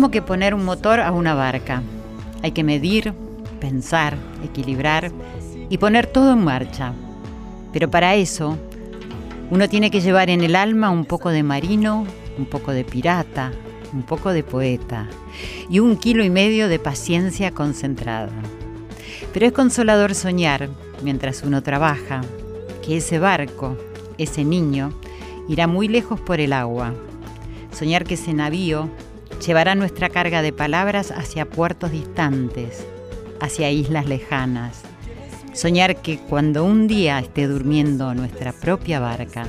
mismo que poner un motor a una barca. Hay que medir, pensar, equilibrar y poner todo en marcha. Pero para eso, uno tiene que llevar en el alma un poco de marino, un poco de pirata, un poco de poeta y un kilo y medio de paciencia concentrada. Pero es consolador soñar, mientras uno trabaja, que ese barco, ese niño, irá muy lejos por el agua. Soñar que ese navío llevará nuestra carga de palabras hacia puertos distantes, hacia islas lejanas. Soñar que cuando un día esté durmiendo nuestra propia barca,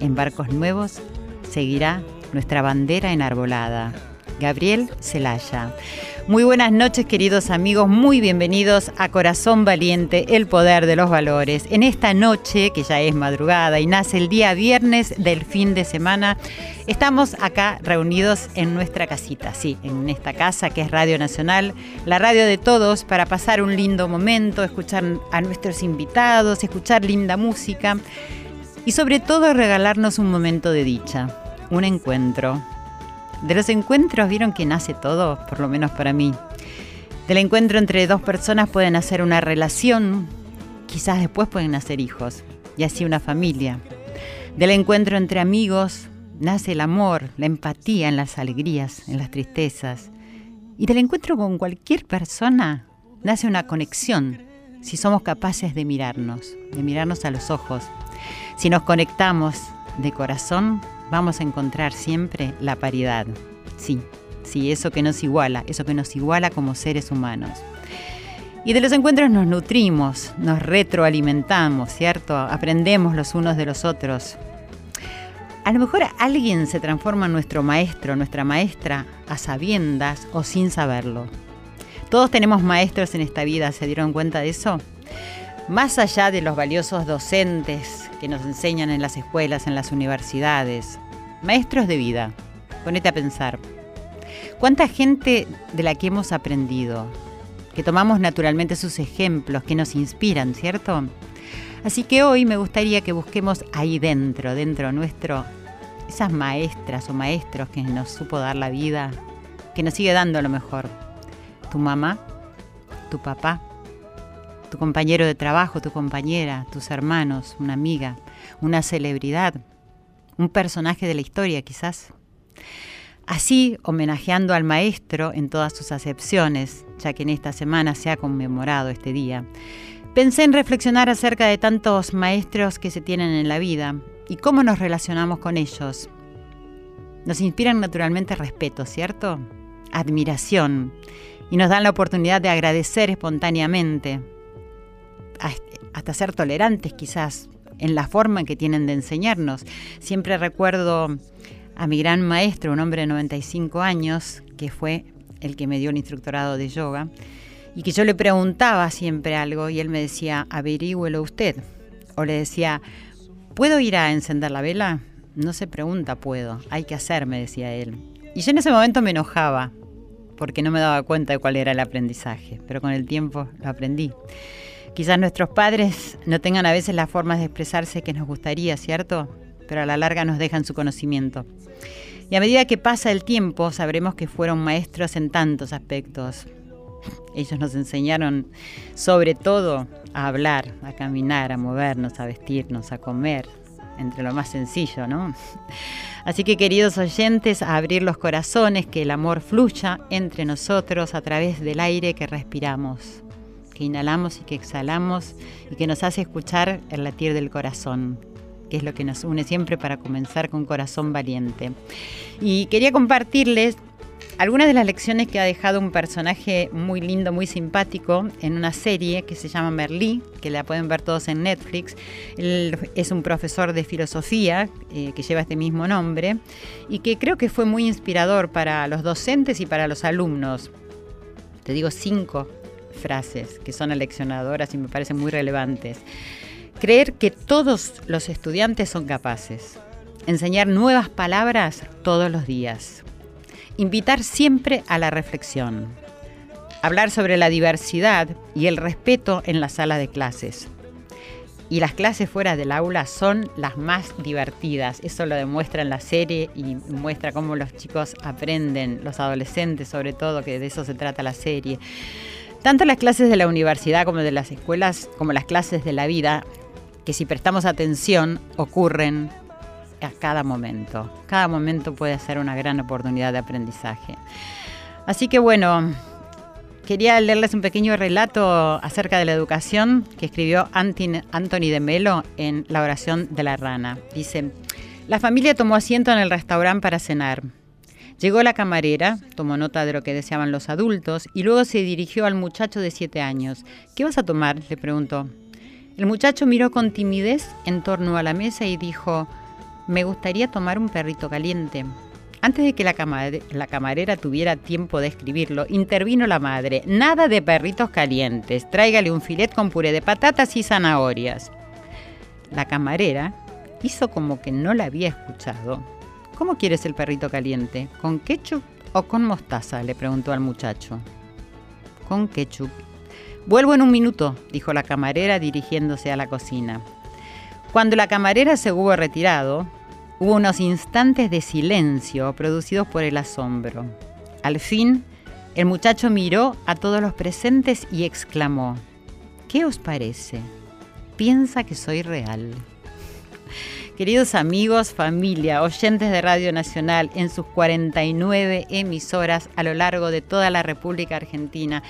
en barcos nuevos seguirá nuestra bandera enarbolada. Gabriel Celaya. Muy buenas noches queridos amigos, muy bienvenidos a Corazón Valiente, el poder de los valores. En esta noche, que ya es madrugada y nace el día viernes del fin de semana, estamos acá reunidos en nuestra casita, sí, en esta casa que es Radio Nacional, la radio de todos, para pasar un lindo momento, escuchar a nuestros invitados, escuchar linda música y sobre todo regalarnos un momento de dicha, un encuentro, de los encuentros vieron que nace todo, por lo menos para mí. Del encuentro entre dos personas pueden hacer una relación, quizás después pueden nacer hijos, y así una familia. Del encuentro entre amigos nace el amor, la empatía en las alegrías, en las tristezas. Y del encuentro con cualquier persona nace una conexión, si somos capaces de mirarnos, de mirarnos a los ojos. Si nos conectamos de corazón, vamos a encontrar siempre la paridad. Sí, sí, eso que nos iguala, eso que nos iguala como seres humanos. Y de los encuentros nos nutrimos, nos retroalimentamos, ¿cierto? Aprendemos los unos de los otros. A lo mejor alguien se transforma en nuestro maestro, nuestra maestra, a sabiendas o sin saberlo. Todos tenemos maestros en esta vida, ¿se dieron cuenta de eso? Más allá de los valiosos docentes que nos enseñan en las escuelas, en las universidades, maestros de vida, ponete a pensar. ¿Cuánta gente de la que hemos aprendido, que tomamos naturalmente sus ejemplos, que nos inspiran, ¿cierto? Así que hoy me gustaría que busquemos ahí dentro, dentro nuestro, esas maestras o maestros que nos supo dar la vida, que nos sigue dando lo mejor. Tu mamá, tu papá, tu compañero de trabajo, tu compañera, tus hermanos, una amiga, una celebridad, un personaje de la historia quizás. Así, homenajeando al maestro en todas sus acepciones, ya que en esta semana se ha conmemorado este día, pensé en reflexionar acerca de tantos maestros que se tienen en la vida y cómo nos relacionamos con ellos. Nos inspiran naturalmente respeto, ¿cierto? Admiración. Y nos dan la oportunidad de agradecer espontáneamente, hasta ser tolerantes quizás en la forma que tienen de enseñarnos. Siempre recuerdo a mi gran maestro, un hombre de 95 años, que fue el que me dio el instructorado de yoga, y que yo le preguntaba siempre algo y él me decía, averígüelo usted. O le decía, ¿puedo ir a encender la vela? No se pregunta, puedo, hay que hacer, me decía él. Y yo en ese momento me enojaba, porque no me daba cuenta de cuál era el aprendizaje, pero con el tiempo lo aprendí. Quizás nuestros padres no tengan a veces las formas de expresarse que nos gustaría, ¿cierto? Pero a la larga nos dejan su conocimiento. Y a medida que pasa el tiempo, sabremos que fueron maestros en tantos aspectos. Ellos nos enseñaron sobre todo a hablar, a caminar, a movernos, a vestirnos, a comer, entre lo más sencillo, ¿no? Así que queridos oyentes, abrir los corazones, que el amor fluya entre nosotros a través del aire que respiramos que inhalamos y que exhalamos y que nos hace escuchar el latir del corazón. que es lo que nos une siempre para comenzar con corazón valiente. Y quería compartirles algunas de las lecciones que ha dejado un personaje muy lindo, muy simpático en una serie que se llama Merlí, que la pueden ver todos en Netflix. Él es un profesor de filosofía eh, que lleva este mismo nombre y que creo que fue muy inspirador para los docentes y para los alumnos. Te digo cinco frases que son aleccionadoras y me parecen muy relevantes. Creer que todos los estudiantes son capaces. Enseñar nuevas palabras todos los días invitar siempre a la reflexión, hablar sobre la diversidad y el respeto en la sala de clases. Y las clases fuera del aula son las más divertidas. Eso lo demuestra en la serie y muestra cómo los chicos aprenden, los adolescentes sobre todo, que de eso se trata la serie. Tanto las clases de la universidad como de las escuelas, como las clases de la vida, que si prestamos atención ocurren a cada momento. Cada momento puede ser una gran oportunidad de aprendizaje. Así que bueno, quería leerles un pequeño relato acerca de la educación que escribió Anthony de Melo en La oración de la rana. Dice, la familia tomó asiento en el restaurante para cenar. Llegó la camarera, tomó nota de lo que deseaban los adultos y luego se dirigió al muchacho de siete años. ¿Qué vas a tomar? le preguntó. El muchacho miró con timidez en torno a la mesa y dijo, me gustaría tomar un perrito caliente. Antes de que la, camarera tuviera tiempo de escribirlo, intervino la madre. Nada de perritos calientes. Tráigale un filet con puré de patatas y zanahorias. La camarera hizo como que no la había escuchado. ¿Cómo quieres el perrito caliente? ¿Con ketchup o con mostaza? le preguntó al muchacho. Con ketchup. Vuelvo en un minuto, dijo la camarera dirigiéndose a la cocina. Cuando la camarera se hubo retirado, Hubo unos instantes de silencio producidos por el asombro. Al fin, el muchacho miró a todos los presentes y exclamó, ¿qué os parece? Piensa que soy real. Queridos amigos, familia, oyentes de Radio Nacional en sus 49 emisoras a lo largo de toda la República Argentina,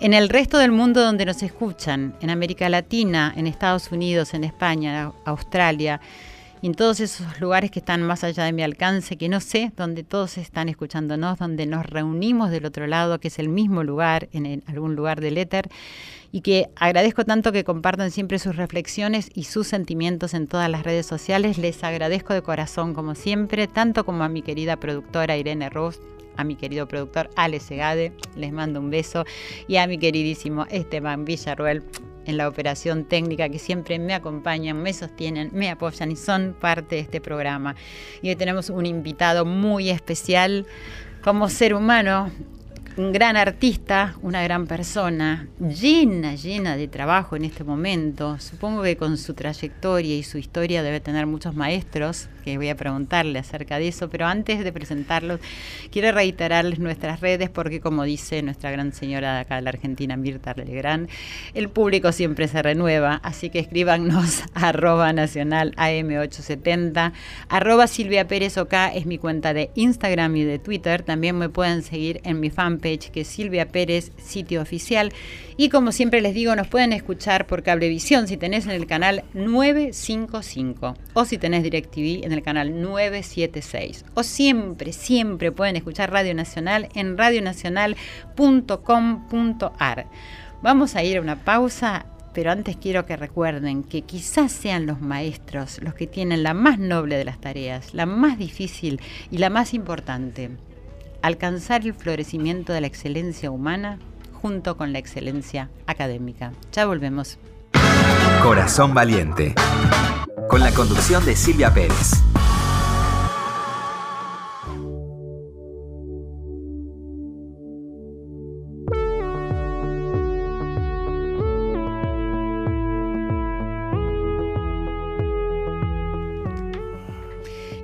en el resto del mundo donde nos escuchan, en América Latina, en Estados Unidos, en España, Australia, y en todos esos lugares que están más allá de mi alcance, que no sé, donde todos están escuchándonos, donde nos reunimos del otro lado, que es el mismo lugar, en algún lugar del éter, y que agradezco tanto que compartan siempre sus reflexiones y sus sentimientos en todas las redes sociales. Les agradezco de corazón, como siempre, tanto como a mi querida productora Irene Ross, a mi querido productor Ale Segade, les mando un beso, y a mi queridísimo Esteban Villarruel, en la operación técnica que siempre me acompañan, me sostienen, me apoyan y son parte de este programa. Y hoy tenemos un invitado muy especial como ser humano un gran artista, una gran persona, llena, llena de trabajo en este momento. Supongo que con su trayectoria y su historia debe tener muchos maestros, voy a preguntarle acerca de eso, pero antes de presentarlos, quiero reiterarles nuestras redes porque como dice nuestra gran señora de acá de la Argentina, Mirta Legrand, el público siempre se renueva, así que escríbanos arroba nacional AM870, arroba Silvia es mi cuenta de Instagram y de Twitter, también me pueden seguir en mi fanpage que es Silvia Pérez, sitio oficial. Y como siempre les digo, nos pueden escuchar por Cablevisión si tenés en el canal 955 o si tenés DirecTV en el canal 976. O siempre, siempre pueden escuchar Radio Nacional en radionacional.com.ar. Vamos a ir a una pausa pero antes quiero que recuerden que quizás sean los maestros los que tienen la más noble de las tareas, la más difícil y la más importante, alcanzar el florecimiento de la excelencia humana junto con la excelencia académica. Ya volvemos. Corazón Valiente, con la conducción de Silvia Pérez.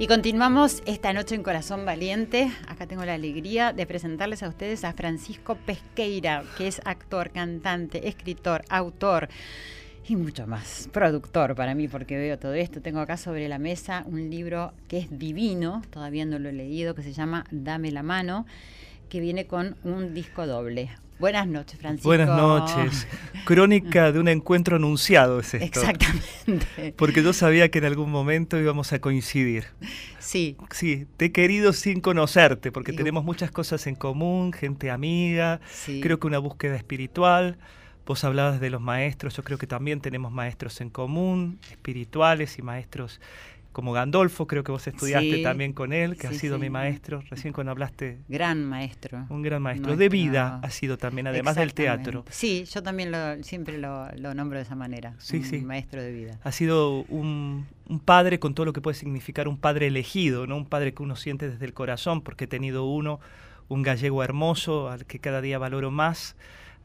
Y continuamos esta noche en Corazón Valiente. Acá tengo la alegría de presentarles a ustedes a Francisco Pesqueira, que es actor, cantante, escritor, autor y mucho más. Productor para mí, porque veo todo esto. Tengo acá sobre la mesa un libro que es divino, todavía no lo he leído, que se llama Dame la mano, que viene con un disco doble. Buenas noches, Francisco. Buenas noches. Crónica de un encuentro anunciado es esto. Exactamente. Porque yo sabía que en algún momento íbamos a coincidir. Sí. Sí, te he querido sin conocerte, porque Digo- tenemos muchas cosas en común, gente amiga, Sí. creo que una búsqueda espiritual. Vos hablabas de los maestros, yo creo que también tenemos maestros en común, espirituales y maestros como Gandolfo, creo que vos estudiaste Sí. también con él, que ha sido sí. mi maestro, recién cuando hablaste, Gran maestro. un gran maestro. De vida ha sido también, además del teatro. Sí, yo también lo, siempre lo, lo nombro de esa manera. Sí, un sí. Maestro de vida. ha sido un, un padre con todo lo que puede significar un padre elegido, ¿no? Un padre que uno siente desde el corazón, porque he tenido uno, un gallego hermoso, al que cada día valoro más,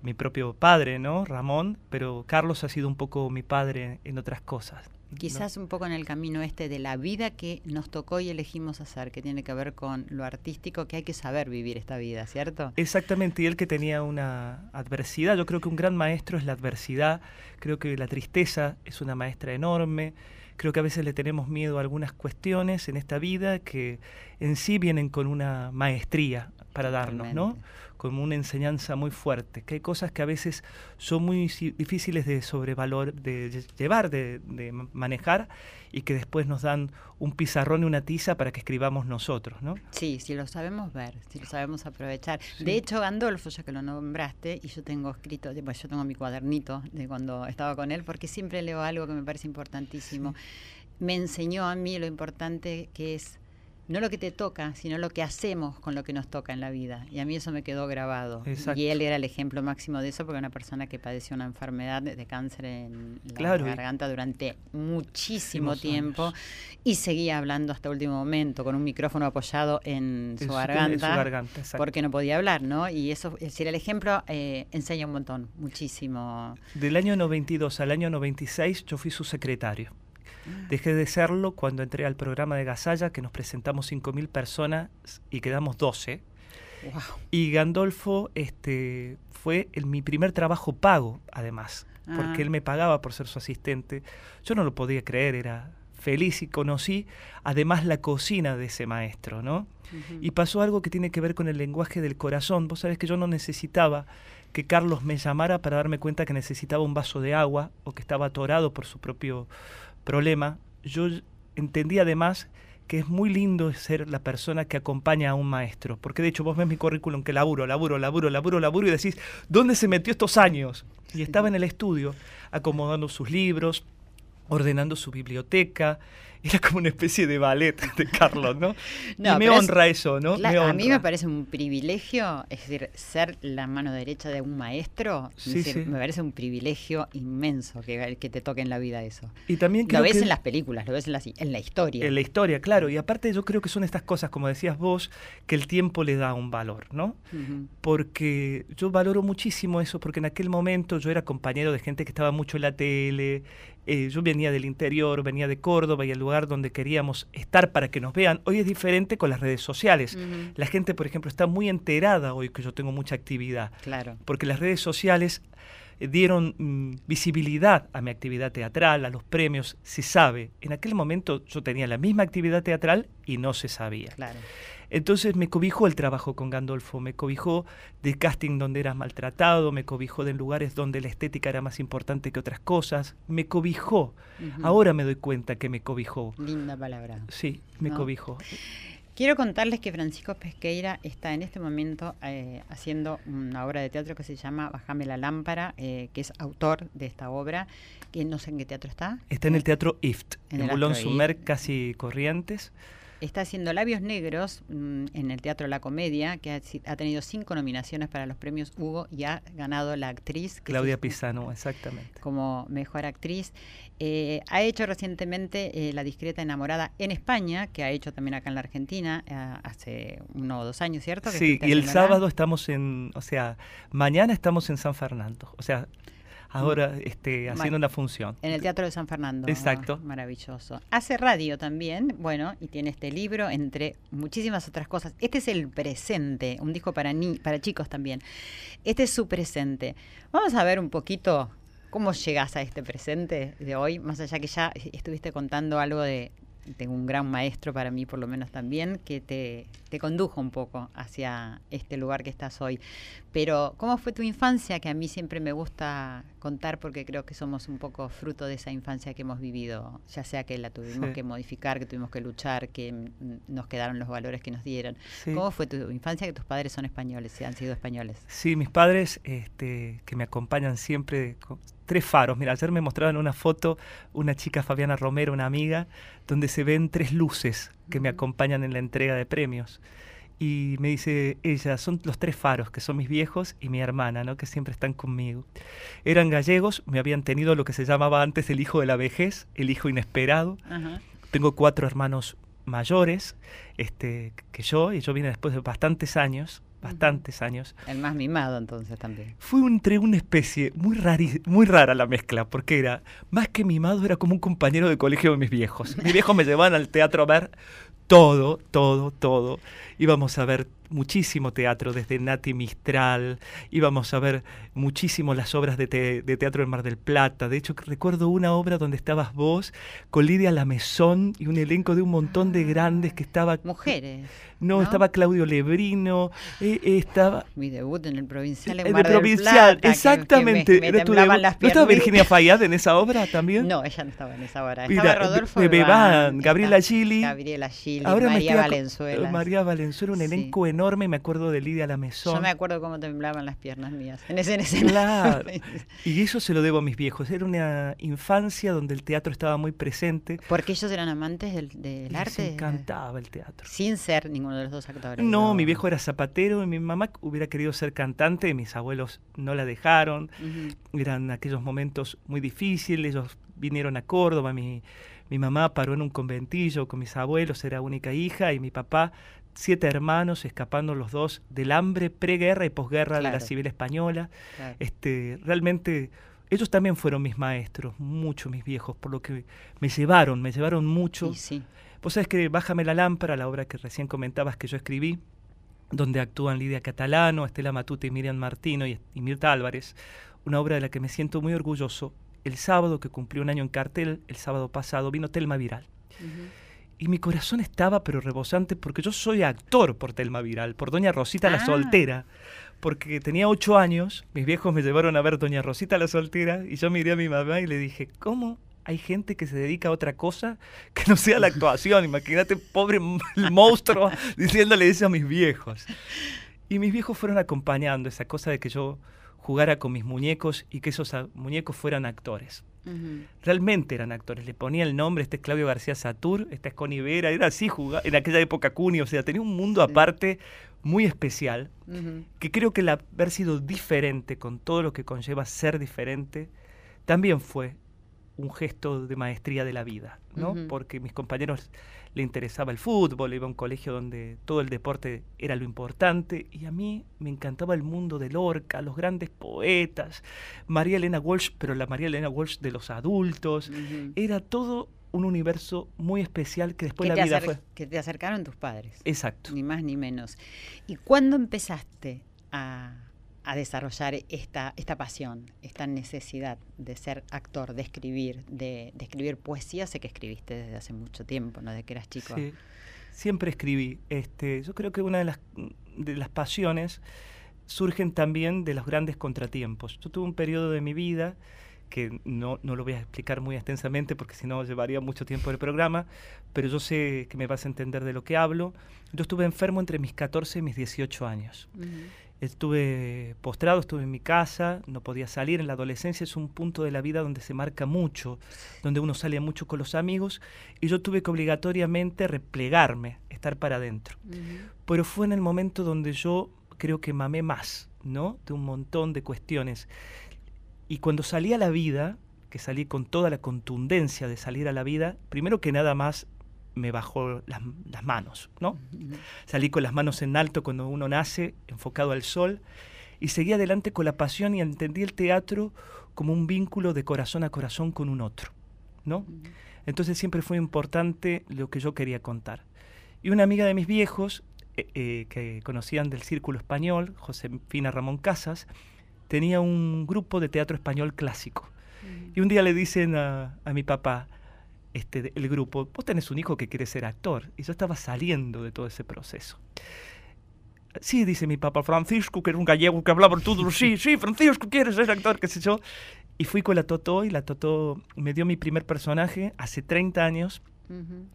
mi propio padre, ¿no? Ramón, pero Carlos ha sido un poco mi padre en otras cosas. ¿No? Quizás un poco en el camino este de la vida que nos tocó y elegimos hacer, que tiene que ver con lo artístico, que hay que saber vivir esta vida, ¿cierto? Exactamente, y él que tenía una adversidad, yo creo que un gran maestro es la adversidad, creo que la tristeza es una maestra enorme, creo que a veces le tenemos miedo a algunas cuestiones en esta vida que en sí vienen con una maestría para darnos, ¿no? Como una enseñanza muy fuerte, que hay cosas que a veces son muy difíciles de sobrevalor, de lle- llevar, de, de manejar, y que después nos dan un pizarrón y una tiza para que escribamos nosotros, ¿no? Sí, si lo sabemos ver, si lo sabemos aprovechar. Sí. De hecho, Gandolfo, ya que lo nombraste, y yo tengo escrito, pues yo tengo mi cuadernito de cuando estaba con él, porque siempre leo algo que me parece importantísimo. Me enseñó a mí lo importante que es no lo que te toca, sino lo que hacemos con lo que nos toca en la vida. Y a mí eso me quedó grabado. Exacto. Y él era el ejemplo máximo de eso, porque una persona que padeció una enfermedad de, cáncer en la Claro, garganta durante muchísimo Muchísimos tiempo años. y seguía hablando hasta último momento con un micrófono apoyado en su garganta. en su garganta, porque no podía hablar, ¿no? Y eso, es decir, el ejemplo eh, enseña un montón, muchísimo. Del año 92 al año 96 yo fui su secretario. Dejé de serlo cuando entré al programa de Gasalla, que nos presentamos 5.000 personas y quedamos 12. Wow. Y Gandolfo este, fue el- mi primer trabajo pago, además, Ah. porque él me pagaba por ser su asistente. Yo no lo podía creer, era feliz y conocí además la cocina de ese maestro, ¿no? Y pasó algo que tiene que ver con el lenguaje del corazón. Vos sabés que yo no necesitaba que Carlos me llamara para darme cuenta que necesitaba un vaso de agua o que estaba atorado por su propio problema. Yo entendí además que es muy lindo ser la persona que acompaña a un maestro. Porque de hecho vos ves mi currículum que laburo, laburo, laburo, laburo, laburo y decís, ¿dónde se metió estos años? Y estaba en el estudio acomodando sus libros, ordenando su biblioteca. Era como una especie de ballet de Carlos, ¿no? No, y me es- honra eso, ¿no? Me a mí me parece un privilegio, es decir, ser la mano derecha de un maestro, es Sí, decir, sí. me parece un privilegio inmenso que, que te toque en la vida eso. Y también creo Lo ves que en las películas, lo ves en la, en la historia. en la historia, claro. Y aparte yo creo que son estas cosas, como decías vos, que el tiempo le da un valor, ¿no? Porque yo valoro muchísimo eso, porque en aquel momento yo era compañero de gente que estaba mucho en la tele, eh, yo venía del interior, venía de Córdoba y el lugar donde queríamos estar para que nos vean. Hoy es diferente con las redes sociales. La gente, por ejemplo, está muy enterada hoy que yo tengo mucha actividad, Claro. porque las redes sociales eh, dieron mm, visibilidad a mi actividad teatral, a los premios, se sabe. En aquel momento yo tenía la misma actividad teatral y no se sabía. Claro. Entonces me cobijó el trabajo con Gandolfo, me cobijó de casting donde eras maltratado, me cobijó de lugares donde la estética era más importante que otras cosas, me cobijó. Ahora me doy cuenta que me cobijó. Linda palabra. Sí, me ¿No? cobijó. Quiero contarles que Francisco Pesqueira está en este momento eh, haciendo una obra de teatro que se llama Bajame la lámpara, eh, que es autor de esta obra, que no sé en qué teatro está. Está en el Teatro IFT, En en, el Sumer, IFT. casi Corrientes. Está haciendo Labios Negros mm, en el Teatro La Comedia, que ha, tenido cinco nominaciones para los premios Hugo y ha ganado la actriz. Claudia se- Pisano, exactamente. como mejor actriz. Eh, ha hecho recientemente eh, La discreta enamorada en España, que ha hecho también acá en la Argentina eh, hace uno o dos años, ¿cierto? Que Sí, y el sábado estamos en, o sea, mañana estamos en San Fernando. O sea, ahora este, Ma- haciendo una función. En el Teatro de San Fernando. Exacto. Maravilloso. Hace radio también, bueno, y tiene este libro, entre muchísimas otras cosas. Este es el presente, un disco para, ni para chicos también. Este es su presente. Vamos a ver un poquito cómo llegas a este presente de hoy, más allá que ya estuviste contando algo de tengo un gran maestro para mí, por lo menos también, que te, te condujo un poco hacia este lugar que estás hoy. Pero, ¿cómo fue tu infancia? Que a mí siempre me gusta contar porque creo que somos un poco fruto de esa infancia que hemos vivido, ya sea que la tuvimos que modificar, que tuvimos que luchar, que nos quedaron los valores que nos dieron. ¿Cómo fue tu infancia que tus padres son españoles, han sido españoles? Sí, mis padres este, que me acompañan siempre tres faros. Mira, ayer me mostraban una foto, una chica Fabiana Romero, una amiga, donde se ven tres luces que me acompañan en la entrega de premios. Y me dice ella, son los tres faros, que son mis viejos y mi hermana, ¿no? que siempre están conmigo. Eran gallegos, me habían tenido lo que se llamaba antes el hijo de la vejez, el hijo inesperado. Tengo cuatro hermanos mayores este, que yo, y yo vine después de bastantes años bastantes años. El más mimado entonces también. Fue entre una especie muy, muy rara la mezcla, porque era, más que mimado, era como un compañero de colegio de mis viejos. Mis viejos me llevaban al teatro a ver todo, todo, todo. Íbamos a ver muchísimo teatro, desde Nati Mistral, íbamos a ver muchísimo las obras de, teatro en Mar del Plata. De hecho, recuerdo una obra donde estabas vos con Lidia Lamezón y un elenco de un montón de grandes que estaba... Mujeres. No, estaba Claudio Lebrino, eh, estaba... Mi debut en el Provincial en el Mar Provincial, exactamente. me, las ¿No estaba Virginia Fayad en esa obra también? No, ella no estaba en esa obra. Estaba Rodolfo Bebán, Gabriela Gili. Gabriela Gili, María Valenzuela. María Valenzuela, un elenco enorme, me acuerdo de Lidia Lamezón. Yo me acuerdo cómo temblaban las piernas mías en ese, en Claro. y eso se lo debo a mis viejos. Era una infancia donde el teatro estaba muy presente. Porque ellos eran amantes del, arte. Les encantaba el teatro. Sin ser ninguno de los dos actores. No, mi viejo era zapatero y mi mamá hubiera querido ser cantante y mis abuelos no la dejaron. Eran aquellos momentos muy difíciles, ellos vinieron a Córdoba, mi, mi mamá paró en un conventillo con mis abuelos, era única hija, y mi papá, siete hermanos, escapando los dos del hambre preguerra y posguerra de la civil española. Este, realmente ellos también fueron mis maestros, mucho mis viejos, por lo que me llevaron, me llevaron mucho. sí. Vos sabés que Bájame la lámpara, la obra que recién comentabas que yo escribí, donde actúan Lidia Catalano, Estela Matute y Miriam Martino y, Mirta Álvarez, una obra de la que me siento muy orgulloso. El sábado que cumplió un año en cartel, el sábado pasado, vino Telma Viral. Y mi corazón estaba pero rebosante porque yo soy actor por Telma Viral, por Doña Rosita la ah. Soltera. Porque tenía ocho años, mis viejos me llevaron a ver Doña Rosita la Soltera y yo miré a mi mamá y le dije, ¿cómo hay gente que se dedica a otra cosa que no sea la actuación. Imagínate, pobre monstruo, diciéndole eso a mis viejos. Y mis viejos fueron acompañando esa cosa de que yo jugara con mis muñecos y que esos muñecos fueran actores. Realmente eran actores. Le ponía el nombre, este es Claudio García Satur, esta es Connie Vera, era así, jugaba, en aquella época Cuni, o sea, tenía un mundo aparte muy especial, que creo que el haber sido diferente con todo lo que conlleva ser diferente, también fue un gesto de maestría de la vida, ¿no? Porque mis compañeros le interesaba el fútbol, iba a un colegio donde todo el deporte era lo importante y a mí me encantaba el mundo de Lorca, los grandes poetas, María Elena Walsh, pero la María Elena Walsh de los adultos, era todo un universo muy especial que después la vida fue. Que te acercaron tus padres. Exacto. Ni más ni menos. ¿Y cuándo empezaste a a desarrollar esta, esta pasión, esta necesidad de ser actor, de escribir, de, escribir poesía. Sé que escribiste desde hace mucho tiempo, ¿no? De que eras chico. Sí, siempre escribí. Este, yo creo que una de las, de las pasiones surgen también de los grandes contratiempos. Yo tuve un periodo de mi vida que no, no, lo voy a explicar muy extensamente porque si no llevaría mucho tiempo el programa, pero yo sé que me vas a entender de lo que hablo. Yo estuve enfermo entre mis 14 y mis 18 años. Estuve postrado, estuve en mi casa, no podía salir. En la adolescencia es un punto de la vida donde se marca mucho, donde uno sale mucho con los amigos y yo tuve que obligatoriamente replegarme, estar para adentro. Pero fue en el momento donde yo creo que mamé más, ¿no? De un montón de cuestiones. Y cuando salí a la vida, que salí con toda la contundencia de salir a la vida, primero que nada más me bajó las, manos, ¿no? Salí con las manos en alto cuando uno nace, enfocado al sol, y seguí adelante con la pasión y entendí el teatro como un vínculo de corazón a corazón con un otro, ¿no? Entonces siempre fue importante lo que yo quería contar. Y una amiga de mis viejos, eh, eh, que conocían del círculo español, Josefina Ramón Casas, tenía un grupo de teatro español clásico. Y un día le dicen a, a mi papá, este, el grupo, vos tenés un hijo que quiere ser actor. Y yo estaba saliendo de todo ese proceso. Sí, dice mi papá, Francisco, que era un gallego que hablaba todo, sí, sí, Francisco, quieres ser actor, qué sé yo. Y fui con la Totó y la Totó me dio mi primer personaje hace 30 años,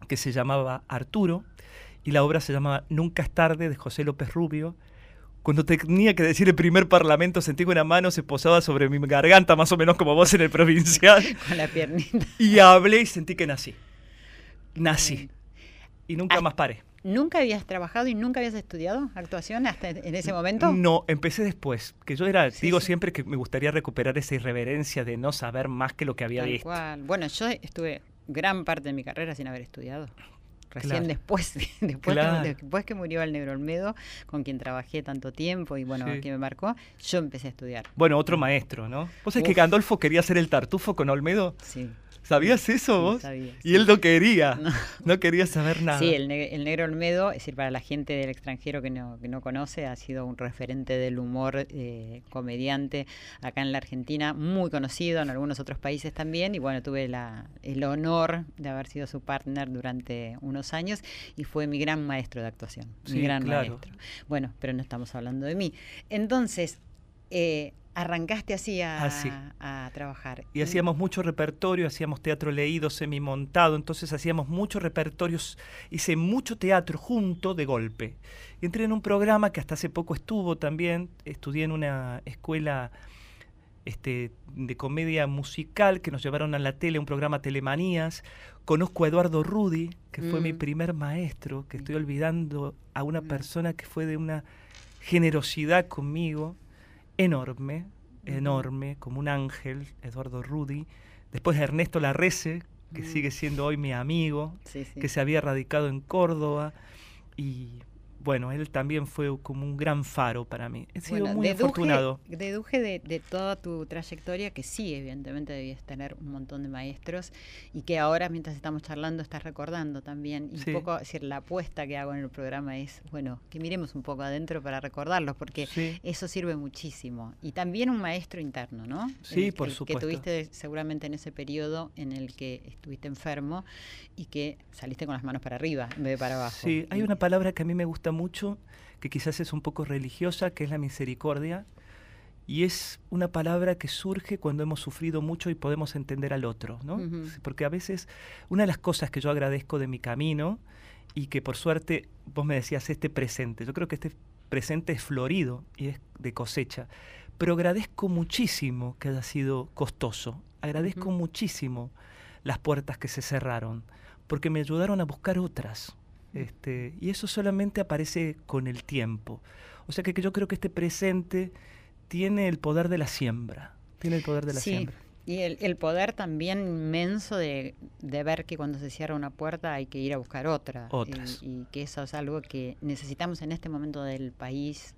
que se llamaba Arturo, y la obra se llamaba Nunca es tarde, de José López Rubio. Cuando tenía que decir el primer parlamento, sentí que una mano se posaba sobre mi garganta, más o menos como vos en el provincial. con la piernita. Y hablé y sentí que nací. Nací. Y nunca Ah, más paré. ¿Nunca habías trabajado y nunca habías estudiado actuación hasta en ese momento? No, empecé después. Que yo era, Sí, digo sí. siempre que me gustaría recuperar esa irreverencia de no saber más que lo que había Tal visto. cual. Bueno, yo estuve gran parte de mi carrera sin haber estudiado. Recién Claro. después, después, Claro. que, después que murió el negro Olmedo, con quien trabajé tanto tiempo y bueno, Sí. que me marcó, yo empecé a estudiar. Bueno, otro maestro, ¿no? ¿Vos sabés que Gandolfo quería hacer el tartufo con Olmedo? Sí. ¿Sabías eso vos? sabía, y él no quería. No. No, quería saber nada. Sí, el, ne- el negro Olmedo, es decir, para la gente del extranjero que no, que no conoce, ha sido un referente del humor eh, comediante acá en la Argentina, muy conocido en algunos otros países también. Y bueno, tuve la, el honor de haber sido su partner durante unos años y fue mi gran maestro de actuación. Sí, mi gran claro. maestro. Bueno, pero no estamos hablando de mí. Entonces, eh, arrancaste así a, Así. a trabajar. Y hacíamos mucho repertorio, hacíamos teatro leído, semimontado, entonces hacíamos muchos repertorios, hice mucho teatro junto de golpe. Y entré en un programa que hasta hace poco estuvo también, estudié en una escuela este, de comedia musical que nos llevaron a la tele, un programa Telemanías. Conozco a Eduardo Rudi, que fue mi Mm. primer maestro, que estoy olvidando a una Mm. persona que fue de una generosidad conmigo enorme, enorme, como un ángel, Eduardo Rudi. Después Ernesto Larrece, que Mm. sigue siendo hoy mi amigo, Sí, sí. que se había radicado en Córdoba. Y bueno, él también fue como un gran faro para mí. He sido Bueno, muy afortunado. Deduje de, de toda tu trayectoria que sí, evidentemente debías tener un montón de maestros y que ahora, mientras estamos charlando, estás recordando también. Y Sí. un poco, es decir, la apuesta que hago en el programa es, bueno, que miremos un poco adentro para recordarlos, porque Sí. eso sirve muchísimo. Y también un maestro interno, ¿no? Sí, El- por el supuesto. Que tuviste seguramente en ese periodo en el que estuviste enfermo y que saliste con las manos para arriba en vez de para abajo. Sí, hay una palabra que a mí me gusta mucho, que quizás es un poco religiosa, que es la misericordia. Y es una palabra que surge cuando hemos sufrido mucho y podemos entender al otro, ¿no? Ujú. Porque a veces una de las cosas que yo agradezco de mi camino y que por suerte vos me decías este presente, yo creo que este presente es florido y es de cosecha, pero agradezco muchísimo que haya sido costoso, agradezco muchísimo las puertas que se cerraron, porque me ayudaron a buscar otras. Este, y eso solamente aparece con el tiempo. O sea que, que yo creo que este presente tiene el poder de la siembra. Tiene el poder de la Sí, siembra. Y el, el poder también inmenso de, de ver que cuando se cierra una puerta hay que ir a buscar otra. Otras. Y, y que eso es algo que necesitamos en este momento del país,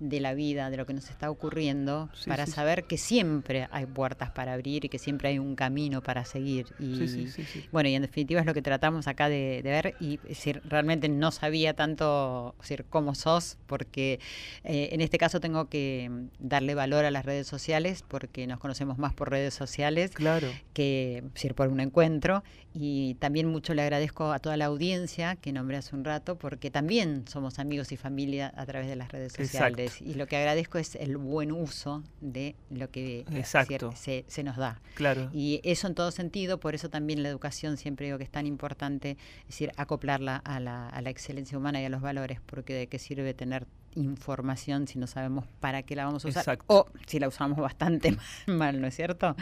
de la vida, de lo que nos está ocurriendo, Sí, para sí, sí. saber que siempre hay puertas para abrir y que siempre hay un camino para seguir. Y, Sí, sí, sí, sí. bueno, y en definitiva es lo que tratamos acá de, de ver y realmente no sabía tanto cómo sos, porque eh, en este caso tengo que mm, darle valor a las redes sociales porque nos conocemos más por redes sociales Claro. que por un encuentro y también mucho le agradezco a toda la audiencia que nombré hace un rato porque también somos amigos y familia a través de las redes sociales y lo que agradezco es el buen uso de lo que eh, Exacto. se, se nos da. Claro. Y eso en todo sentido, por eso también la educación siempre digo que es tan importante, es decir, acoplarla a la, a la excelencia humana y a los valores, porque de qué sirve tener información si no sabemos para qué la vamos a usar Exacto. o si la usamos bastante mal, ¿no es cierto?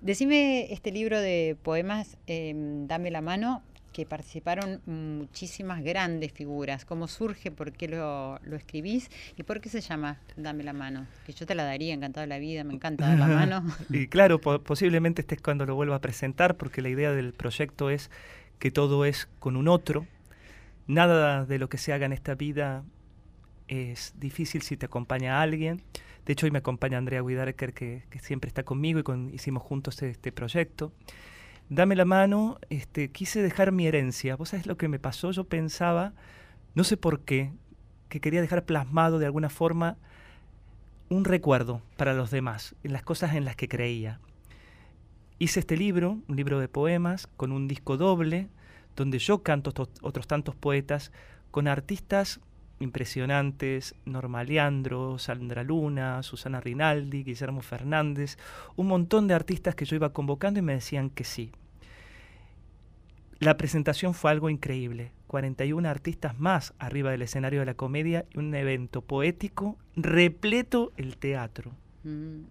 Decime este libro de poemas, eh, Dame la mano, que participaron muchísimas grandes figuras. ¿Cómo surge? ¿Por qué lo, lo escribís? ¿Y por qué se llama Dame la mano? Que yo te la daría, encantado de la vida, me encanta dar la mano. Y claro, po- posiblemente este es cuando lo vuelva a presentar, porque la idea del proyecto es que todo es con un otro. Nada de lo que se haga en esta vida es difícil si te acompaña alguien. De hecho, hoy me acompaña Andrea Guidarker, que, que siempre está conmigo y con- hicimos juntos este proyecto. Dame la mano, este, quise dejar mi herencia. ¿Vos sabés lo que me pasó? Yo pensaba, no sé por qué, que quería dejar plasmado de alguna forma un recuerdo para los demás, en las cosas en las que creía. hice este libro, un libro de poemas, con un disco doble, donde yo canto otros tantos poetas, con artistas impresionantes, Norma Leandro, Sandra Luna, Susana Rinaldi, Guillermo Fernández, un montón de artistas que yo iba convocando y me decían que sí. La presentación fue algo increíble. 41 artistas más arriba del escenario de la comedia y un evento poético repleto el teatro. Mm.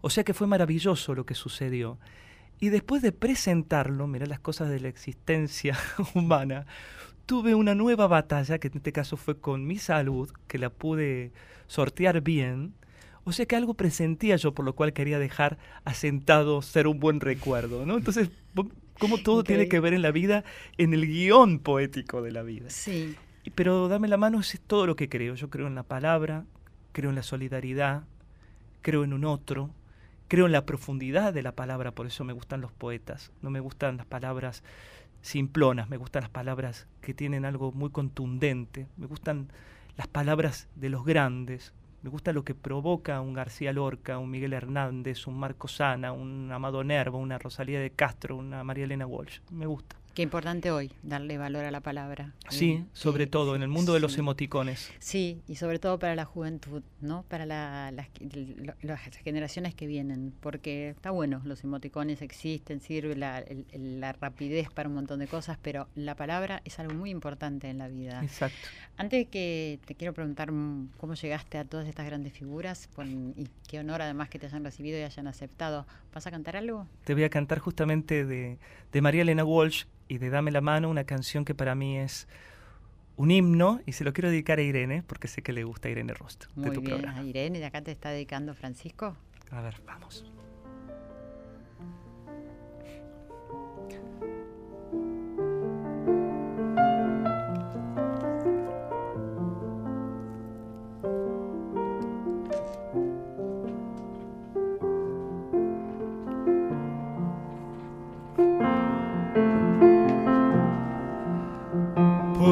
O sea que fue maravilloso lo que sucedió. Y después de presentarlo, mirá las cosas de la existencia humana, tuve una nueva batalla, que en este caso fue con mi salud, que la pude sortear bien. O sea que algo presentía yo, por lo cual quería dejar asentado ser un buen recuerdo, ¿no? Entonces, cómo todo tiene que ver en la vida, en el guion poético de la vida. Sí. Pero dame la mano es todo lo que creo. Yo creo en la palabra, creo en la solidaridad, creo en un otro, creo en la profundidad de la palabra, por eso me gustan los poetas. No me gustan las palabras simplonas, me gustan las palabras que tienen algo muy contundente, me gustan las palabras de los grandes, me gusta lo que provoca un García Lorca, un Miguel Hernández, un Marco Sana, un Amado Nervo, una Rosalía de Castro, una María Elena Walsh. Me gusta. Qué importante hoy darle valor a la palabra. Sí, eh, sobre todo en el mundo de los emoticones. Sí, y sobre todo para la juventud, ¿no? Para las, generaciones que vienen, porque está bueno, los emoticones existen, sirve la, la, rapidez para un montón de cosas, pero la palabra es algo muy importante en la vida. Exacto. Antes de que te quiero preguntar cómo llegaste a todas estas grandes figuras y qué honor además que te hayan recibido y hayan aceptado. ¿Vas a cantar algo? Te voy a cantar justamente de, de María Elena Walsh, y de Dame la mano, una canción que para mí es un himno y se lo quiero dedicar a Irene porque sé que le gusta a Irene Rost Muy bien, a Irene, de acá te está dedicando Francisco. A ver, vamos.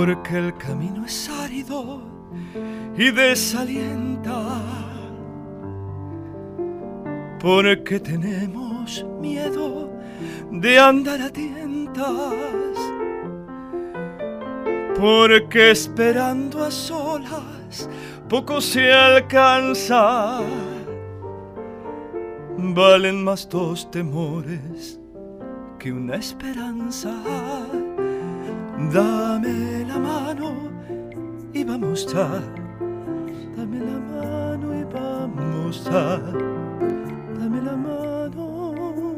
Porque el camino es árido y desalienta, porque tenemos miedo de andar a tientas, porque esperando a solas poco se alcanza, valen más dos temores que una esperanza. Dame vamos a. Dame la mano y vamos a. Dame la mano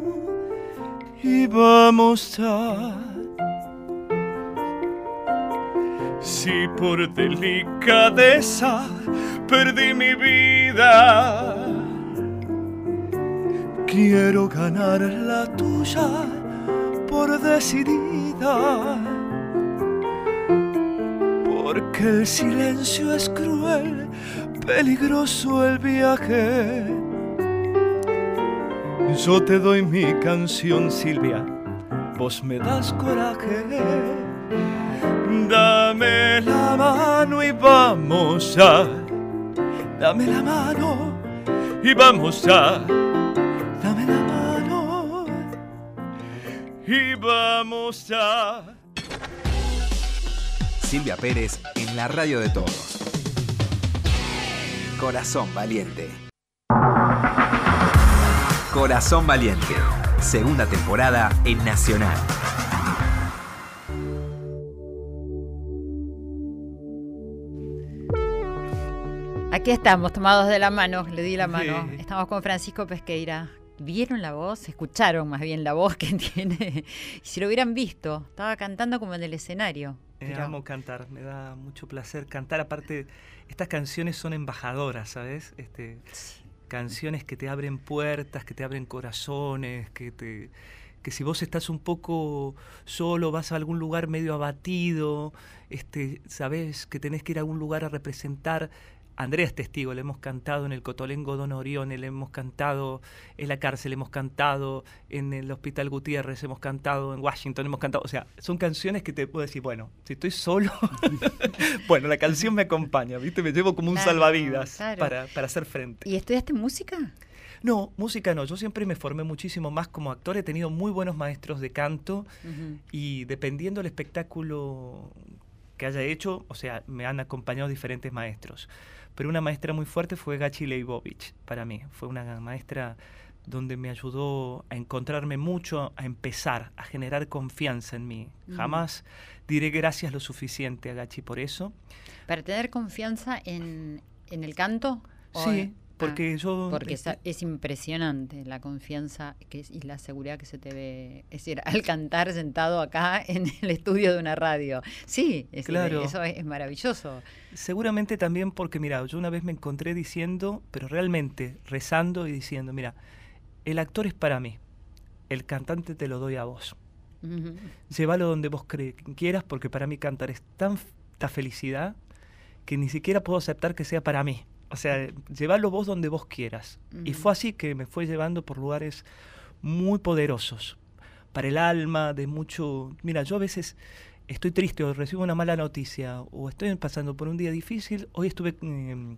y vamos a. Si por delicadeza perdí mi vida, quiero ganar la tuya por decidida porque el silencio es cruel, peligroso el viaje. Yo te doy mi canción, Silvia, vos me das coraje. Dame la mano y vamos a, dame la mano y vamos a, dame la mano y vamos a. Silvia Pérez en la radio de todos. Corazón Valiente. Corazón Valiente, segunda temporada en Nacional. Aquí estamos, tomados de la mano, le di la mano. Estamos con Francisco Pesqueira. ¿Vieron la voz? Escucharon más bien la voz que tiene. si lo hubieran visto, estaba cantando como en el escenario. Me amo cantar, me da mucho placer cantar. Aparte, estas canciones son embajadoras, ¿sabes? Este, Canciones que te abren puertas, que te abren corazones, que te que si vos estás un poco solo, vas a algún lugar medio abatido, este, sabes que tenés que ir a algún lugar a representar Andrea es testigo, le hemos cantado en el Cotolengo Don Orione, le hemos cantado en la cárcel, hemos cantado en el Hospital Gutiérrez, hemos cantado en Washington, hemos cantado, o sea, son canciones que te puedo decir, bueno, si estoy solo, bueno, la canción me acompaña, ¿viste? Me llevo como un salvavidas Para, para hacer frente. ¿Y estudiaste música? No, música no. Yo siempre me formé muchísimo más como actor. He tenido muy buenos maestros de canto Ujú. y dependiendo del espectáculo que haya hecho, o sea, me han acompañado diferentes maestros. Pero una maestra muy fuerte fue Gachi Leibovich para mí. Fue una maestra donde me ayudó a encontrarme mucho, a empezar, a generar confianza en mí. Ujú. Jamás diré gracias lo suficiente a Gachi por eso. Para tener confianza en, en el canto. Sí, porque ah, yo... Porque es impresionante la confianza que es- y la seguridad que se te ve. Es decir, al cantar sentado acá en el estudio de una radio. Sí, es Claro. eso es, maravilloso. Seguramente también porque, mira, yo una vez me encontré diciendo, pero realmente rezando y diciendo, mira, el actor es para mí, el cantante te lo doy a vos. Ujú. Llévalo donde vos quieras porque para mí cantar es tanta felicidad que ni siquiera puedo aceptar que sea para mí. O sea, llévalo vos donde vos quieras. Y fue así que me fue llevando por lugares muy poderosos, para el alma, de mucho... Mira, yo a veces estoy triste o recibo una mala noticia o estoy pasando por un día difícil. Hoy estuve eh,